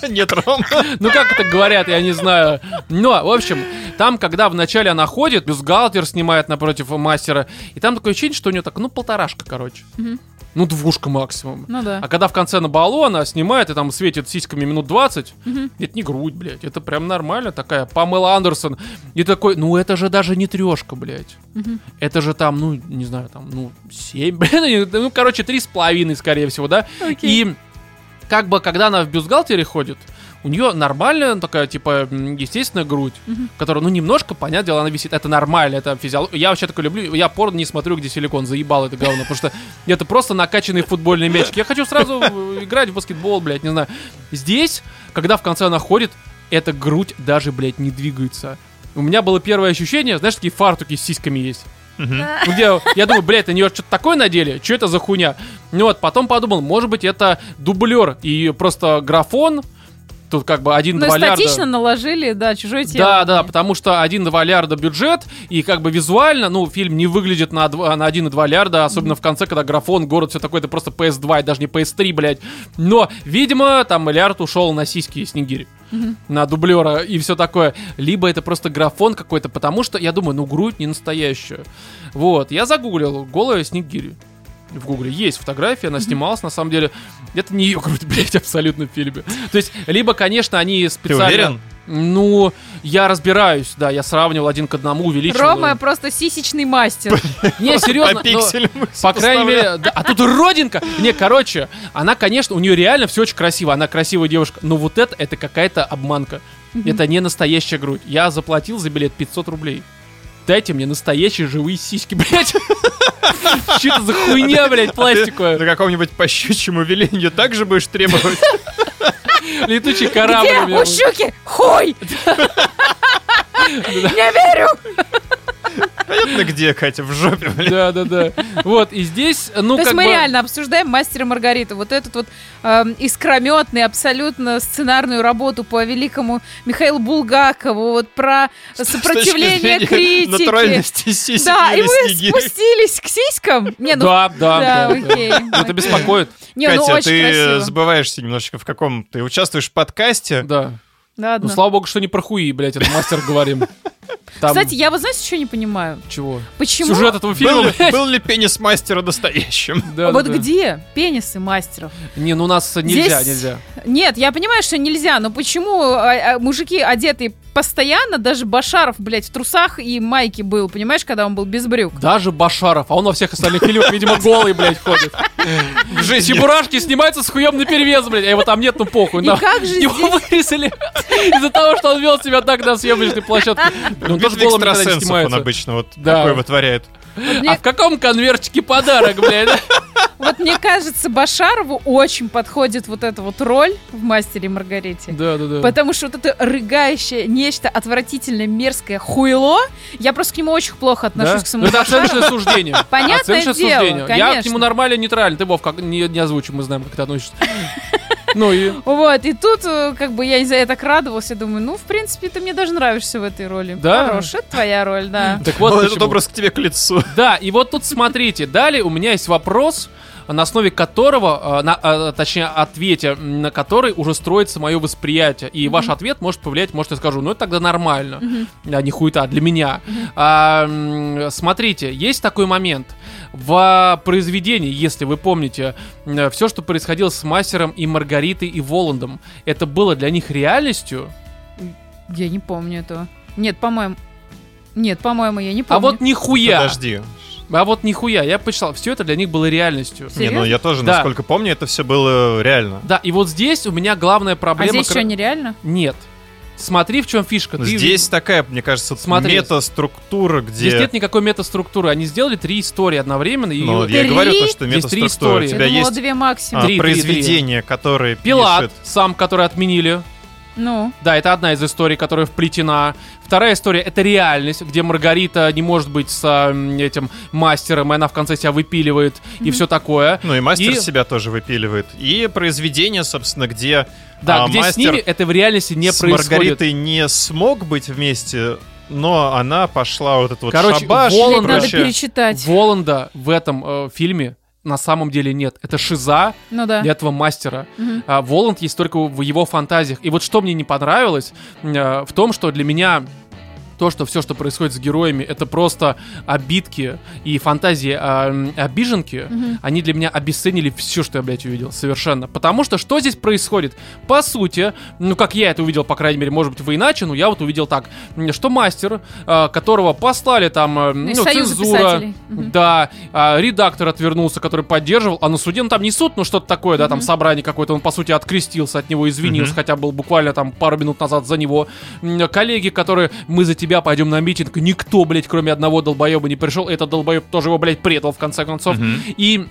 Нет, Ром. Ну, как это говорят, я не знаю. Но, в общем, там, когда вначале она ходит, бюстгальтер снимает напротив мастера, и там такое ощущение, что у нее так, ну, полторашка, короче. Ну, двушка максимум. Ну да. А когда в конце на балу она снимает и там светит сиськами минут 20, Мгм. это не грудь, блядь, это прям нормально такая, Памела Андерсон. И такой, ну это же даже не трешка, блядь. Мгм. Это же там, ну, не знаю, там, ну, 7, блин, ну, короче, три с половиной, скорее всего, да? Окей. И как бы, когда она в бюстгальтере ходит, у нее нормальная такая, типа, естественная грудь, Мгм. которая, ну, немножко, понятное дело, она висит. Это нормально, это физиология. Я вообще такой люблю, я порно не смотрю, где силикон, заебал это говно, потому что это просто накачанные футбольные мячики. Я хочу сразу э, играть в баскетбол, блядь, не знаю. Здесь, когда в конце она ходит, эта грудь даже, блядь, не двигается. У меня было первое ощущение, знаешь, такие фартуки с сиськами есть. Ну, Где, я думаю, блядь, на нее что-то такое надели? Что это за хуйня? Ну вот, потом подумал, может быть, это дублер и просто графон. Тут как бы Ну, один-два лярда. статично наложили, да, чужое тело. Да, да, потому что 1,2 лярда бюджет, и как бы визуально, ну, фильм не выглядит на, два- на 1,2 лярда, особенно в конце, когда графон, город, все такое, это просто PS2, и даже не PS3, блядь. Но, видимо, там миллиард ушел на сиськи Снегири. На дублера и все такое. Либо это просто графон какой-то, потому что, я думаю, ну, грудь не настоящая. Вот, я загуглил голая Снегири. В гугле есть фотография, она снималась, на самом деле. Это не ее грудь, блядь, абсолютно в фильме. То есть, либо, конечно, они Ты специально... уверен? Ну, я разбираюсь, да, я сравнивал один к одному, увеличивал. Рома просто сисечный мастер. Не, серьезно, По крайней мере, а тут родинка. Не, короче, она, конечно, у нее реально все очень красиво, она красивая девушка, но вот это, это какая-то обманка. Это не настоящая грудь. Я заплатил за билет 500 рублей. Дайте мне настоящие живые сиськи, блядь. Что это за хуйня, блядь, На пластиковая? каком-нибудь по щучьему велению также будешь требовать? Летучий корабль. Где у щуки? Хуй! Не верю! Понятно где, Катя, в жопе, блин. Да, да, да. Вот, и здесь, ну, То есть мы бы... реально обсуждаем «Мастера Маргариту». Вот этот вот эм, искрометный абсолютно сценарную работу по великому Михаилу Булгакову, вот про сопротивление С критики. Натуральности сисек Да, и мы спустились к сиськам. Не, ну, Да, да, да. да. окей. Это беспокоит. Не, ну Катя, ты красиво. забываешься немножечко в каком... Ты участвуешь в подкасте, Да. Ладно. Ну, слава богу, что не про хуи, блядь, это мастер говорим. Там Кстати, я вот знаете, что не понимаю? чего? Почему? Сюжет этого был, фильма, ли- блядь. был ли пенис мастера настоящим? Да, вот да, да. где пенисы мастеров? Не, ну у нас нельзя, Здесь- нельзя. Нет, я понимаю, что нельзя, но почему а, а, мужики одетые постоянно, даже Башаров, блядь, в трусах и майке был, понимаешь, когда он был без брюк? Даже Башаров, а он во всех остальных фильмах, видимо, голый, блядь, ходит. В жизни. Чебурашки снимается с хуем на перевес, блядь, а его там нет, ну похуй. И как же Его вырезали из-за того, что он вел себя так на съемочной площадке. Ну, тоже голым никогда не экстрасенсов он снимается. обычно вот Да. такой вытворяет. Вот А мне, в каком конвертике подарок, блядь? вот мне кажется, Башарову очень подходит вот эта вот роль в «Мастере и Маргарите». Да, да, да. Потому что вот это рыгающее, нечто отвратительное, мерзкое хуйло, я просто к нему очень плохо отношусь Да? к Ну, самому это оценочное суждение. Понятное Оценочное дело, суждение. Я к конечно. нему нормально, нейтрально. Ты, Вов, как не, не озвучим, мы знаем, как ты относишься. Ну и... Вот, и тут, э, как бы, я я так радовалась, я думаю, ну, в принципе, ты мне даже нравишься в этой роли. Да? Хорошая твоя роль, да. Так вот Вот этот образ к тебе к лицу. Да, и вот тут смотрите, далее у меня есть вопрос, на основе которого, э, на, э, точнее, ответе, на который уже строится мое восприятие. И ваш ответ может повлиять, может, я скажу, ну это тогда нормально. А не хуета, для меня. А, м, смотрите, есть такой момент. В произведении, если вы помните, все, что происходило с Мастером и Маргаритой и Воландом, это было для них реальностью. Я не помню этого. Нет, по-моему... Нет, по-моему, я не помню. А вот нихуя. Подожди. А вот нихуя. Я почитал, все это для них было реальностью. Не, ну Серьезно? я тоже, Да. насколько помню, это все было реально. Да, и вот здесь у меня главная А проблема... здесь кра- что, нереально? Нет. Смотри, в чем фишка. Ты- Здесь такая, мне кажется, Смотри. метаструктура, где... Здесь нет никакой метаструктуры. Они сделали три истории одновременно. И Ну, я говорю то, что Здесь три метаструктура. У истории. тебя есть две максимум. а, Три, три, три. произведения, которые Пилат, пишет... сам, который отменили. Ну, Да, это одна из историй, которая вплетена. Вторая история — это реальность, где Маргарита не может быть с а, м, этим мастером, и она в конце себя выпиливает, и все такое. Ну и мастер И- себя тоже выпиливает. И произведение, собственно, где Да, а, где с мастер ними это в реальности не с происходит. Маргаритой не смог быть вместе, но она пошла вот этот вот Короче, шабаш и Воланд- надо перечитать. Воланда в этом э, фильме на самом деле нет. Это шиза Ну да. для этого мастера. Мгм. А Воланд есть только в его фантазиях. И вот что мне не понравилось, э, в том, что для меня то, что все, что происходит с героями, это просто обидки и фантазии м, обиженки, Мгм. они для меня обесценили все, что я, блядь, увидел. Совершенно. Потому что что здесь происходит? По сути, ну, как я это увидел, по крайней мере, может быть, вы иначе, но я вот увидел так, что мастер, а, которого послали там, э, ну, Союза цензура. Мгм. да, а, редактор отвернулся, который поддерживал, а на суде, ну, там не суд, ну, что-то такое, да, там собрание какое-то, он, по сути, открестился от него, извинился, Мгм. хотя был буквально там пару минут назад за него. Коллеги, которые, мы за тебя пойдем на митинг, никто, блядь, кроме одного долбоеба не пришел, этот долбоеб тоже его, блядь, предал, в конце концов. Мгм. И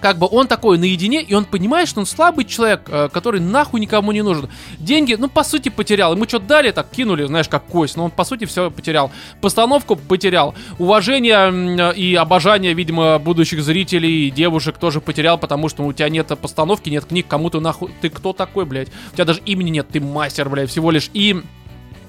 как бы он такой наедине, и он понимает, что он слабый человек, э, который нахуй никому не нужен. Деньги, ну, по сути, потерял. Ему что-то дали, так кинули, знаешь, как кость, но он, по сути, все потерял. Постановку потерял. Уважение м, и обожание, видимо, будущих зрителей и девушек тоже потерял, потому что у тебя нет постановки, нет книг, кому ты нахуй... Ты кто такой, блядь? У тебя даже имени нет, ты мастер, блядь, всего лишь. И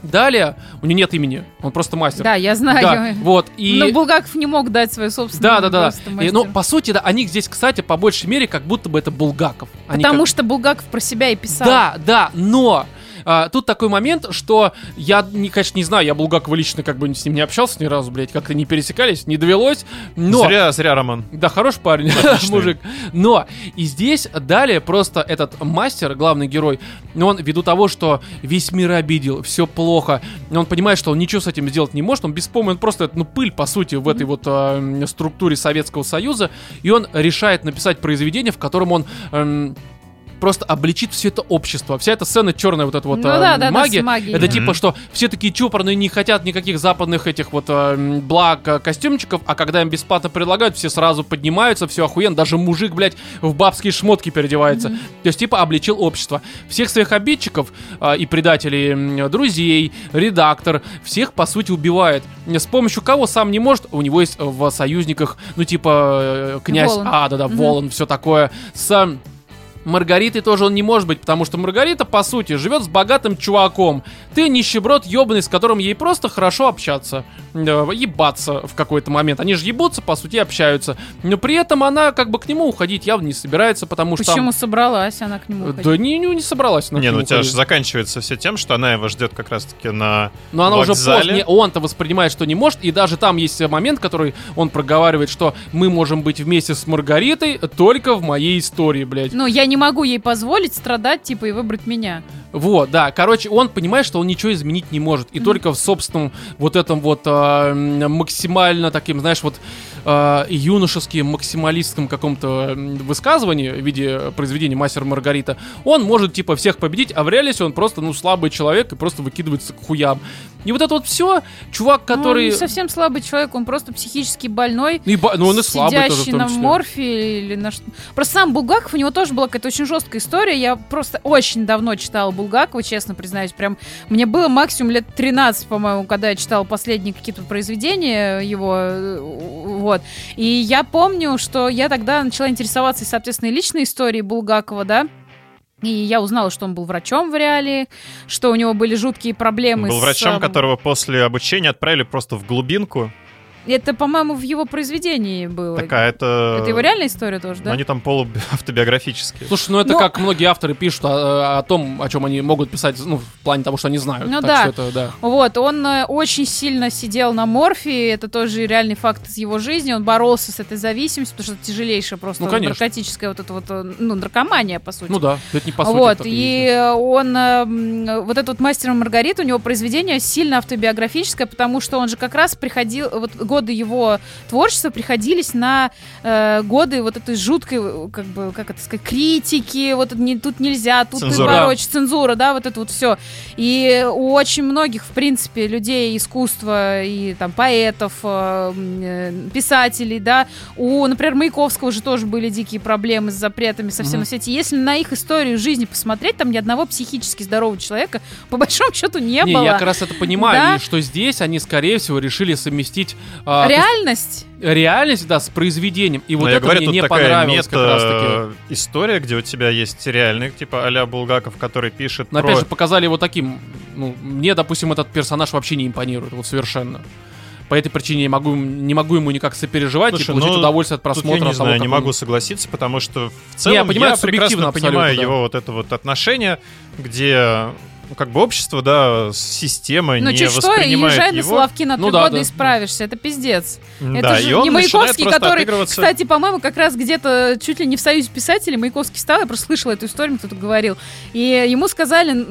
далее у него нет имени, он просто мастер. Да, я знаю. Да, вот, и... Но Булгаков не мог дать свою собственную Да, да, да. И, ну, по сути, да, они здесь, кстати, по большей мере, как будто бы это Булгаков. Они Потому как- что Булгаков про себя и писал. Да, да, но а, тут такой момент, что я, не, конечно, не знаю, я Булгакова лично как бы с ним не общался ни разу, блядь, как-то не пересекались, не довелось, но... Зря, зря, Роман. Да, хороший парень, мужик. Но и здесь далее просто этот мастер, главный герой, он ввиду того, что весь мир обидел, все плохо, он понимает, что он ничего с этим сделать не может, он беспомощен, он просто ну пыль по сути в этой вот м, структуре Советского Союза, и он решает написать произведение, в котором он эм, просто обличит все это общество, вся эта сцена черная вот эта вот Ну а, да, да, да, магия, магией, это да. типа, что все такие чопорные, не хотят никаких западных этих вот э, благ, э, костюмчиков, а когда им бесплатно предлагают, все сразу поднимаются, все охуенно, даже мужик, блядь, в бабские шмотки переодевается. То есть, типа, обличил общество. Всех своих обидчиков э, и предателей, м, друзей, редактор, всех, по сути, убивает. С помощью кого сам не может, у него есть в союзниках, ну, типа, э, князь Волан. А, да-да, Мгм. Волан, все такое, с... Маргаритой тоже он не может быть, потому что Маргарита, по сути, живет с богатым чуваком. Ты нищеброд ебаный, с которым ей просто хорошо общаться. э, Ебаться в какой-то момент. Они же ебутся, по сути, общаются. Но при этом она как бы к нему уходить явно не собирается, потому что... там- Почему собралась она к нему? Да не, не, не собралась. она к Не, ну у тебя же заканчивается все тем, что она его ждет как раз-таки на Но она уже вокзале. поздно, не- он-то воспринимает, что не может, и даже там есть момент, который он проговаривает, что мы можем быть вместе с Маргаритой только в моей истории, блядь. Ну, я не могу ей позволить страдать, типа, и выбрать меня. Вот, да, короче, он понимает, что он ничего изменить не может, и только в собственном вот этом вот м, максимально таким, знаешь, вот э, юношеским максималистском каком-то высказывании в виде произведения «Мастер Маргарита», он может, типа, всех победить, а в реальности он просто, ну, слабый человек и просто выкидывается к хуям. И вот это вот все, чувак, Ну, он который... не совсем слабый человек, он просто психически больной. Ну, и ну, он и слабый тоже, в том на числе. морфе или на что. Просто сам Булгаков, у него тоже была какая-то очень жесткая история. Я просто очень давно читала Булгакова, честно признаюсь. Прям мне было максимум лет 13, по-моему, когда я читала последние какие-то произведения его. э, Вот. И я помню, что я тогда начала интересоваться, соответственно, и личной историей Булгакова, да. И я узнала, что он был врачом в реале, что у него были жуткие проблемы Был с... врачом, э, которого после обучения отправили просто в глубинку. Это, по-моему, в его произведении было. Такая это... Это его реальная история тоже, да? Они там полуавтобиографические. Слушай, ну это Ну- как многие авторы пишут о, о том, о чем они могут писать, ну, в плане того, что они знают. Ну Так да. что это, да. Вот, он э, очень сильно сидел на морфе, это тоже реальный факт из его жизни, он боролся с этой зависимостью, потому что это тяжелейшая просто Ну, конечно. наркотическая вот эта вот, э, ну, наркомания, по сути. Ну да, это не по сути. вот, и есть, э, он, э, вот этот вот «Мастер и Маргарита», у него произведение сильно автобиографическое, потому что он же как раз приходил, вот годы его творчества приходились на э, годы вот этой жуткой, как бы, как это сказать, критики, вот не, тут нельзя, тут Цензура. ты ворочишь, цензура, да, вот это вот все. И у очень многих, в принципе, людей искусства и там поэтов, э, э, писателей, да, у, например, Маяковского же тоже были дикие проблемы с запретами совсем Мгм. на свете. Если на их историю жизни посмотреть, там ни одного психически здорового человека по большому счету не, Не, было. я как раз это понимаю, Да. и что здесь они, скорее всего, решили совместить а, Реальность? есть реальность, да, с произведением. И Но вот это говорю, мне не такая понравилось как раз таки. мета-история, где у тебя есть реальный, типа а Булгаков, который пишет Но про... опять же, показали его таким. Ну, мне, допустим, этот персонаж вообще не импонирует, вот совершенно. По этой причине я могу, не могу ему никак сопереживать Слушай, и получить ну, удовольствие от Тут просмотра. я не знаю, не он- могу согласиться, потому что в целом я понимаю, я субъективно прекрасно абсолютно, понимаю да. его вот это вот отношение, где ну, как бы общество, да, с системой Ну, не чуть что, езжай на его. Славки на Ну три да, года да. и справишься. Это пиздец. Да, это же не Маяковский, который, кстати, по-моему, как раз где-то чуть ли не в Союзе писателей Маяковский стал, я просто слышала эту историю, мне кто-то говорил. И ему сказали,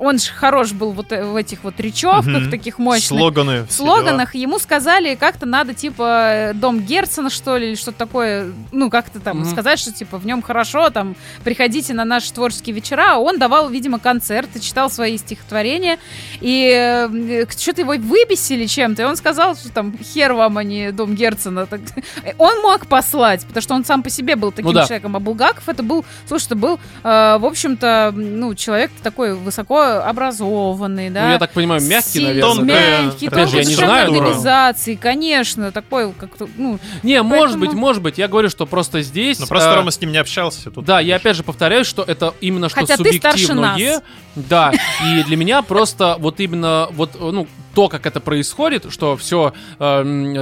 он же хорош был вот э, в этих вот речевках Мгм. таких мощных. Слоганы. В слоганах ему сказали, как-то надо, типа, дом Герцена, что ли, или что-то такое, ну, как-то там Мгм. сказать, что, типа, в нем хорошо, там, приходите на наши творческие вечера. А Он давал, видимо, концерты, читал свои стихотворения, и что-то его выбесили чем-то, и он сказал, что там, хер вам, а не дом Герцена. Так, Он мог послать, потому что он сам по себе был таким Ну да. человеком, а Булгаков это был, слушай, это был, э, в общем-то, ну, человек такой высоко образованный, да. Ну, я так понимаю, мягкий, Си- наверное. Тонкая, мягкий, опять же, я не знаю, организации, конечно, такой, как-то, ну, Не, может Поэтому- быть, может быть. Я говорю, что просто здесь... Ну просто э, Рома с ним не общался. Тут Да, я опять же повторяю, что это именно что Хотя ты старше субъективное. нас. Да, и для меня просто вот именно вот, ну, то, как это происходит, что все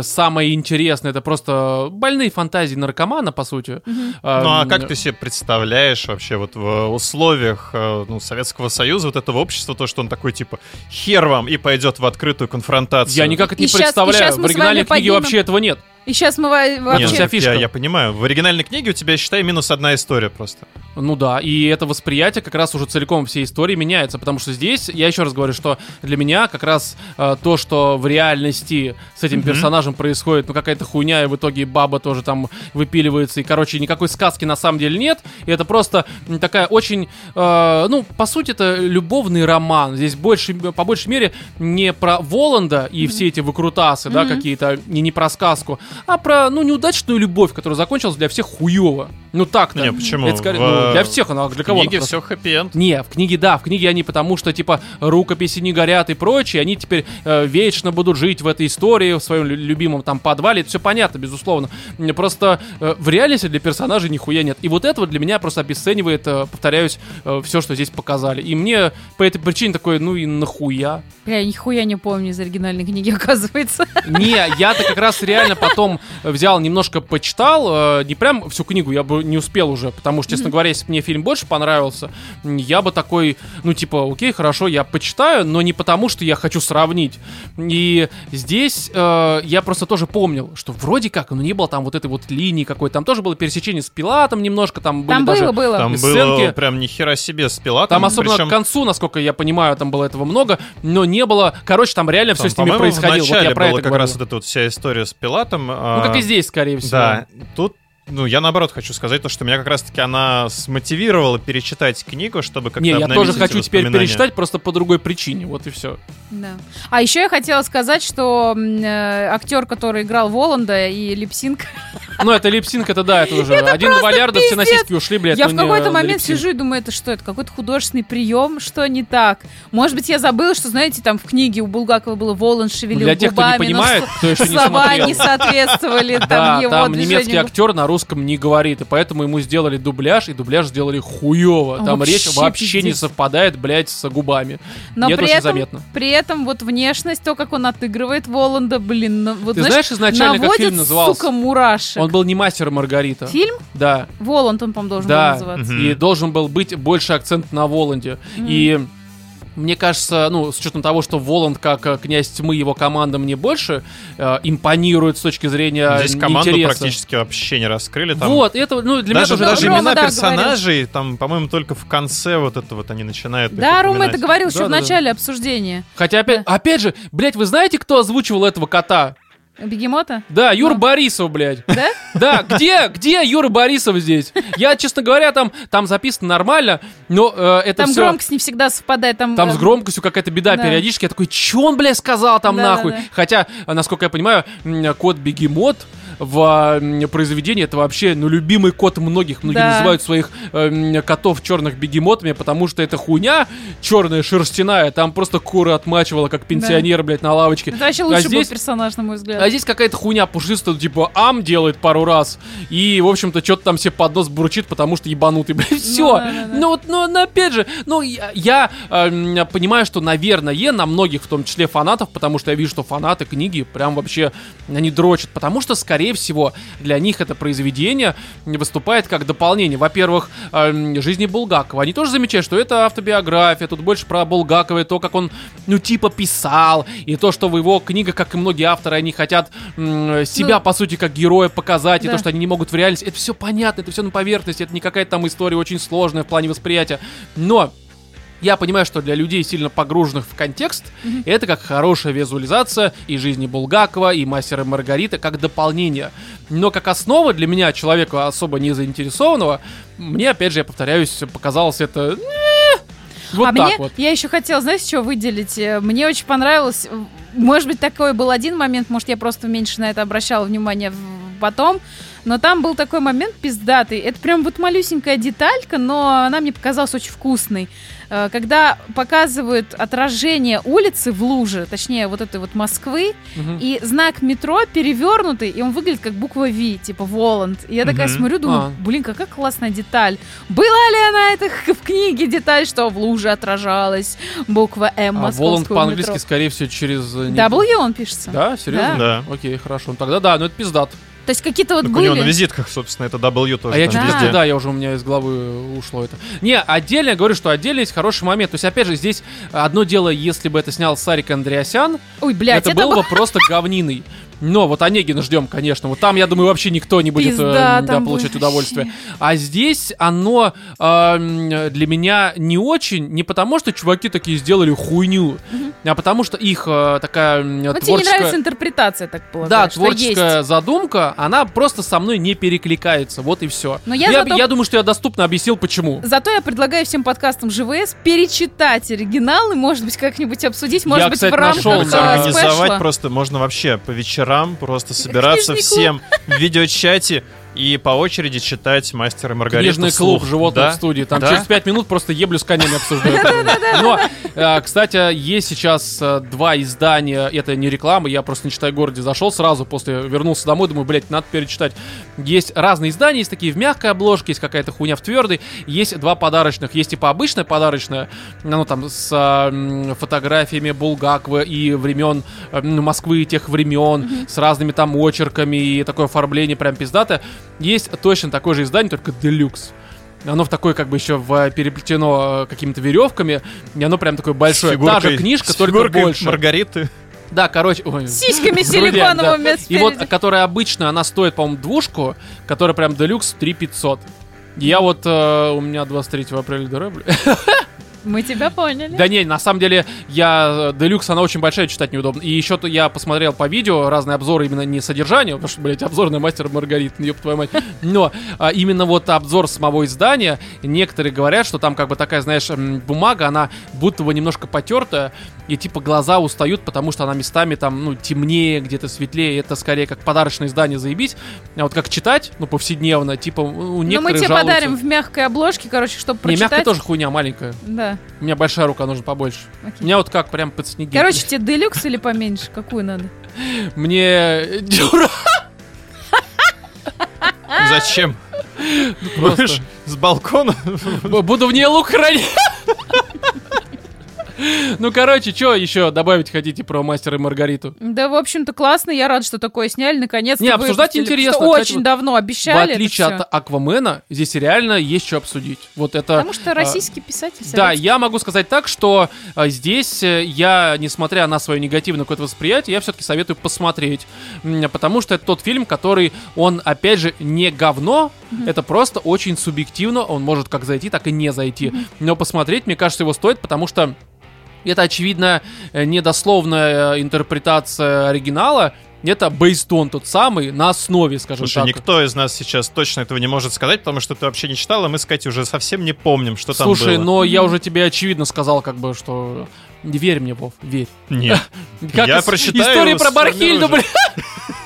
самое интересное, это просто больные фантазии наркомана, по сути. Ну а Эм, как ты себе представляешь вообще вот в условиях э, ну, Советского Союза вот этого общества, то, что он такой типа хер вам и пойдет в открытую конфронтацию? Я никак это И не и представляю. В оригинальной книге поднимем- вообще этого нет. И сейчас мы Нет, вообще... вся я, фишка. я понимаю. В оригинальной книге у тебя, считай, минус одна история просто. Ну да, и это восприятие как раз уже целиком всей истории меняется, потому что здесь, я еще раз говорю, что для меня как раз э, то, что в реальности с этим персонажем происходит, ну какая-то хуйня, и в итоге баба тоже там выпиливается, и, короче, никакой сказки на самом деле нет, и это просто такая очень, э, ну, по сути, это любовный роман, здесь больше, по большей мере не про Воланда и все эти выкрутасы, да, какие-то, и не про сказку, а про, ну, неудачную любовь, которая закончилась для всех хуево. Ну так-то. Не, почему? Это скорее- В, ну, для всех она, для В кого книге она все хэппи-энд. не, в книге, да, в книге они потому что, типа, рукописи не горят и прочее, они теперь э, вечно будут жить в этой истории, в своем лю- любимом там подвале, это все понятно, безусловно. Просто э, в реальности для персонажей нихуя нет. И вот этого для меня просто обесценивает, э, повторяюсь, все, что здесь показали. И мне по этой причине такой, ну и нахуя? Бля, я нихуя не помню из оригинальной книги, оказывается. Не, я-то как раз реально потом взял, немножко почитал, э, не прям всю книгу, я бы не успел уже, потому что, честно говоря, если бы мне фильм больше понравился, я бы такой, ну, типа, окей, хорошо, я почитаю, но не потому, что я хочу сравнить. И здесь э, я просто тоже помнил, что вроде как, ну, не было там вот этой вот линии какой-то, там тоже было пересечение с Пилатом немножко, там были Там даже... было, было. Там Сценки- было прям ни хера себе с Пилатом. Там особенно причем к концу, насколько я понимаю, там было этого много, но не было, короче, там реально все Там, с ними происходило. Вот я про была это как говорю. раз вот эта вот вся история с Пилатом. Ну, Ну, как и здесь, скорее всего. Да, тут ну, я наоборот хочу сказать то, что меня как раз-таки она смотивировала перечитать книгу, чтобы как-то Не, я тоже хочу теперь перечитать, просто по другой причине. Вот и все. Да. А еще я хотела сказать, что э, актер, который играл Воланда и Липсинг, Ну, это липсинг, это да, это уже один валярда, все на пиздец. сиськи ушли, блядь. я ну в какой-то момент липсинг. сижу и думаю, это что, это какой-то художественный прием, что не так? Может быть, я забыла, что, знаете, там в книге у Булгакова было Воланд шевелил Для тех, кто не губами, но понимает, с- кто еще не слова смотрел. не соответствовали там Да, его там немецкий движению. актер на русском не говорит, и поэтому ему сделали дубляж, и дубляж сделали хуево. Там Вообще речь вообще не пиздец. совпадает, блядь, с губами. Но это при очень этом, заметно. при этом вот внешность, то, как он отыгрывает Воланда, блин, ну, вот Ты знаешь изначально, как наводит, фильм назывался? сука, мурашек. Он был не мастер Маргарита. Фильм? Да, Воланд он, по-моему, должен да. был называться. Мгм. И должен был быть больше акцент на Воланде. И мне кажется, ну, с учетом того, что Воланд, как э, князь тьмы, его команда мне больше э, импонирует с точки зрения Здесь команду интереса. практически вообще не раскрыли. Там Вот, это, ну, для даже меня даже. Рома, имена да, персонажей, там, по-моему, только в конце вот это вот они начинают. Да, Рома это говорил еще в Да-да-да. начале обсуждения. Хотя, опять, опять же, блядь, вы знаете, кто озвучивал этого кота? Бегемота? Да, Юра Ну. Борисов, блядь. Да? Да, где, где Юра Борисов здесь? Я, честно говоря, там, там записано нормально, но э, это Там все... громкость не всегда совпадает. Там, Там э, с громкостью какая-то беда Да. периодически. Я такой, чё он, бля, сказал там Да, нахуй? да, да. Хотя, насколько я понимаю, кот Бегемот в произведении это вообще, ну, любимый кот многих. Многие Да. называют своих э, котов черных бегемотами, потому что это хуйня черная, шерстяная. Там просто кура отмачивала, как пенсионер, блядь, на лавочке. Это вообще А лучший здесь- был персонаж, на мой взгляд. А здесь какая-то хуйня пушистая, типа ам делает пару раз. И, в общем-то, что-то там себе под нос бурчит, потому что ебанутый, блядь, все. да, да, да. Ну вот, ну, ну, опять же, ну, я, я, эм, понимаю, что, наверное, на многих, в том числе фанатов, потому что я вижу, что фанаты книги прям вообще, они дрочат. Потому что, скорее всего, для них это произведение выступает как дополнение. Во-первых, эм, жизни Булгакова. Они тоже замечают, что это автобиография, тут больше про Булгакова и то, как он, ну, типа, писал, и то, что в его книгах, как и многие авторы, они хотят себя, Ну, по сути, как героя показать, и да. то, что они не могут в реальности. Это все понятно, это все на поверхности, это не какая-то там история очень сложная в плане восприятия. Но я понимаю, что для людей, сильно погруженных в контекст, это как хорошая визуализация и жизни Булгакова, и Мастера и Маргариты, как дополнение. Но как основа для меня, человека особо не заинтересованного, мне, опять же, я повторяюсь, показалось это... э, Вот а так мне, вот. я еще хотела, знаете, что выделить? Э, Мне очень понравилось, может быть, такой был один момент, может, я просто меньше на это обращала внимание в- потом, но там был такой момент пиздатый. Это прям вот малюсенькая деталька, но она мне показалась очень вкусной. Э, Когда показывают отражение улицы в луже, точнее, вот этой вот Москвы, Мгм. и знак метро перевернутый, и он выглядит как буква V, типа Воланд. И я такая Мгм. смотрю, думаю, А. блин, какая классная деталь. Была ли она это в книге деталь, что в луже отражалась буква М А Воланд по-английски, метро? скорее всего, через... э, W он пишется. Да, серьезно? Да. Окей, хорошо. Ну Тогда да, ну это пиздат. То есть какие-то вот Так у него на были... визитках, собственно, это W тоже. А я чуть Да. да, я уже у меня из головы ушло это. Не, отдельно я говорю, что отдельно есть хороший момент. То есть, опять же, здесь одно дело, если бы это снял Сарик Андреасян, Ой, блядь, это, это, было был бы просто говниной. Но вот Онегина ждем, конечно. Вот там, я думаю, вообще никто не будет э, Пизда да, там получать будет удовольствие. А здесь оно э, для меня не очень, не потому что чуваки такие сделали хуйню, а потому что их э, такая м, Ну, тебе не творческая... нравится интерпретация, так полагаю, Да, творческая есть. задумка, она просто со мной не перекликается. Вот и все. Но я я, зато- я думаю, что я доступно объяснил, почему. Зато я предлагаю всем подкастам ЖВС перечитать оригинал и, может быть, как-нибудь обсудить, может Я, быть, кстати, в рамках нашел, да. э, организовать спешла. просто можно вообще по вечерам просто собираться всем в видеочате и по очереди читать «Мастера и Маргариту» Книжный клуб вслух. животных Да? в студии. Там Да? через пять минут просто еблю с конями обсуждают. Но, э, кстати, есть сейчас э, два издания. Это не реклама, я просто не читаю городе. Зашел сразу после, вернулся домой, думаю, блядь, надо перечитать. Есть разные издания, есть такие в мягкой обложке, есть какая-то хуйня в твердой. Есть два подарочных. Есть типа обычное подарочное, оно там с э, фотографиями Булгакова и времен м, Москвы тех времен, с разными там очерками и такое оформление прям пиздатое. Есть точно такое же издание, только делюкс. Оно в такой, как бы еще в, переплетено э, какими-то веревками. И оно прям такое большое. С Та же фигуркой- книжка, с только фигуркой больше. Маргариты. Да, короче. ой, С сиськами силиконовыми да. И вот, которая обычно, она стоит, по-моему, двушку, которая прям делюкс 3500. Я вот, э, у меня 23 апреля бля. Мы тебя поняли. Да не, на самом деле, я... Делюкс, она очень большая, читать неудобно. И еще то я посмотрел по видео разные обзоры именно не содержания, потому что, блядь, обзор на мастера Маргарит, ёб твою мать. Но а, именно вот обзор самого издания, некоторые говорят, что там как бы такая, знаешь, бумага, она будто бы немножко потертая, и типа глаза устают, потому что она местами там, ну, темнее, где-то светлее. Это скорее как подарочное издание заебись. А вот как читать, ну, повседневно, типа у Но мы некоторых тебе жалуются. подарим в мягкой обложке, короче, чтобы Не, прочитать. мягкая тоже хуйня маленькая. Да. У меня большая рука, нужно побольше. Окей. У меня вот как прям под снеги. Короче, тебе делюкс или поменьше? Какую надо? Мне дюра Зачем? просто. Будешь с балкона? Буду в ней лук хранить. Ну, короче, что еще добавить хотите про мастера и Маргариту? Да, в общем-то, классно. Я рад, что такое сняли. Наконец-то Не, обсуждать интересно, очень давно В обещали. это отличие от Аквамена, здесь реально есть что обсудить. Вот это... Потому что а, российский писатель. Да, я могу сказать так, что а, здесь э, я, несмотря на свое негативное какое-то восприятие, я все-таки советую посмотреть. Потому что это тот фильм, который, он, опять же, не говно, это просто очень субъективно, он может как зайти, так и не зайти. Но посмотреть, мне кажется, его стоит, потому что это, очевидно, э, недословная э, интерпретация оригинала. Это based on тот самый, на основе, скажем Слушай, так. никто из нас сейчас точно этого не может сказать, потому что ты вообще не читал, а мы с Катей уже совсем не помним, что там Слушай, было. но я уже тебе очевидно сказал, как бы, что... Верь мне, Вов, верь. Нет. Как Я прочитаю, История про Бархильду, блин.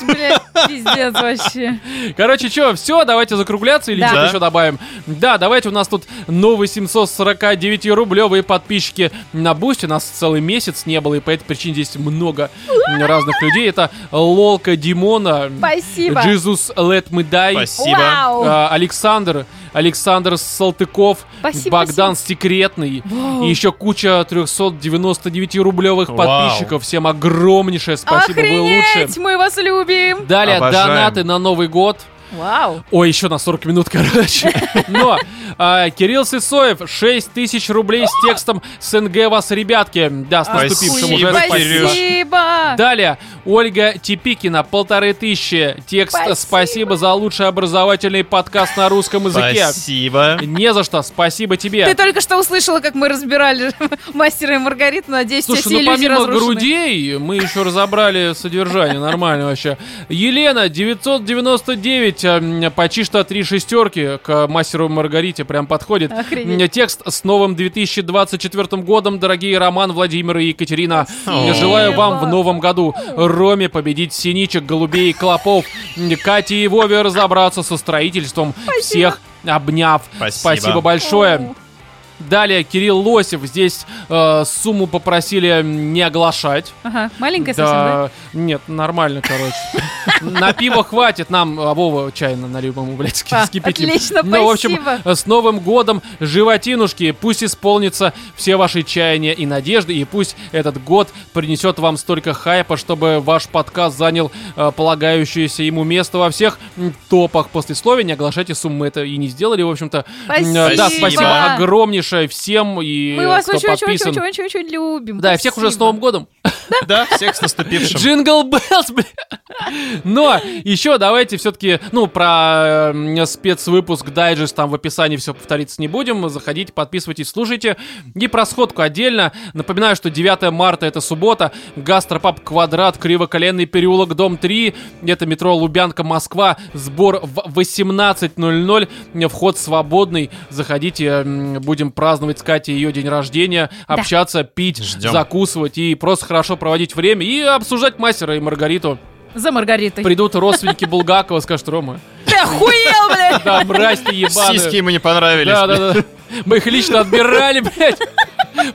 Блядь, пиздец вообще. Короче, что, все, давайте закругляться или Да. что-то Да. еще добавим. Да, давайте у нас тут новые 749-рублевые подписчики на Бусти. У нас целый месяц не было, и по этой причине здесь много разных людей. Это Лолка Димона, Спасибо. Jesus Let Me Die, Спасибо. Вау. а, Александр, Александр Салтыков, Спасибо, Богдан Секретный Вау. и еще куча 399 рублевых Вау. подписчиков. Всем огромнейшее спасибо, вы Охренеть, лучшие. мы вас любим. Далее Обожаем. донаты на Новый год. Вау. Ой, еще на 40 минут, короче. Но а, Кирилл Сысоев 6 тысяч рублей с текстом «СНГ вас, ребятки». Да, с наступившим Спасибо, уже. Спасибо. Далее, Ольга Типикина, полторы тысячи. Текст Спасибо. «Спасибо за лучший образовательный подкаст на русском языке». Спасибо. Не за что, спасибо тебе. Ты только что услышала, как мы разбирали мастера и Маргариту. Надеюсь, Слушай, все ну помимо разрушены. грудей, мы еще разобрали содержание, нормально вообще. Елена, 999, м, почти что три шестерки к мастеру Маргарите прям подходит. Охренеть. Текст с новым 2024 годом, дорогие Роман, Владимир и Екатерина. Спасибо. Я Желаю вам в новом году Роме победить синичек, голубей и клопов, Кате и Вове разобраться со строительством, всех обняв. Спасибо. большое. Далее Кирилл Лосев. Здесь э, сумму попросили не оглашать. Ага, маленькая совсем, да? Нет, нормально, короче. На пиво хватит, нам а, Вова чай на- налил ему, блядь, А, скипятим. отлично, Ну, в общем, спасибо. с Новым годом, животинушки, пусть исполнится все ваши чаяния и надежды, и пусть этот год принесет вам столько хайпа, чтобы ваш подкаст занял э, полагающееся ему место во всех топах. Послесловия не оглашайте сумму, мы это и не сделали, в общем-то. Спасибо. М, Да, спасибо Спасибо. Огромнейшее всем, и Мы вас кто подписан. очень-очень-очень-очень любим. Да, и всех уже с Спасибо. Новым годом. Да, всех с наступившим. Jingle Bells. Но еще давайте все-таки, ну, про э, спецвыпуск дайджест там в описании все повториться не будем. Заходите, подписывайтесь, слушайте. И про сходку отдельно. Напоминаю, что 9 марта это суббота. Гастропаб Квадрат, Кривоколенный переулок, дом 3. Это метро Лубянка, Москва. Сбор в 18.00. Вход свободный. Заходите, будем праздновать с Катей ее день рождения, общаться, пить, Ждем. закусывать и просто хорошо проводить время и обсуждать мастера и Маргариту. За Маргаритой. Придут родственники Булгакова, скажут, Рома, Ты охуел, блядь! да, мразь ты ебаная. Сиськи ему не понравились. Да, да, да. Мы их лично отбирали, блядь.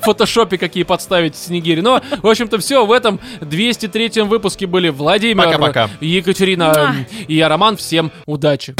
В фотошопе какие подставить снегири. Но, в общем-то, все. В этом 203 выпуске были Владимир, Пока-пока. Екатерина Муа. и я, Роман. Всем удачи.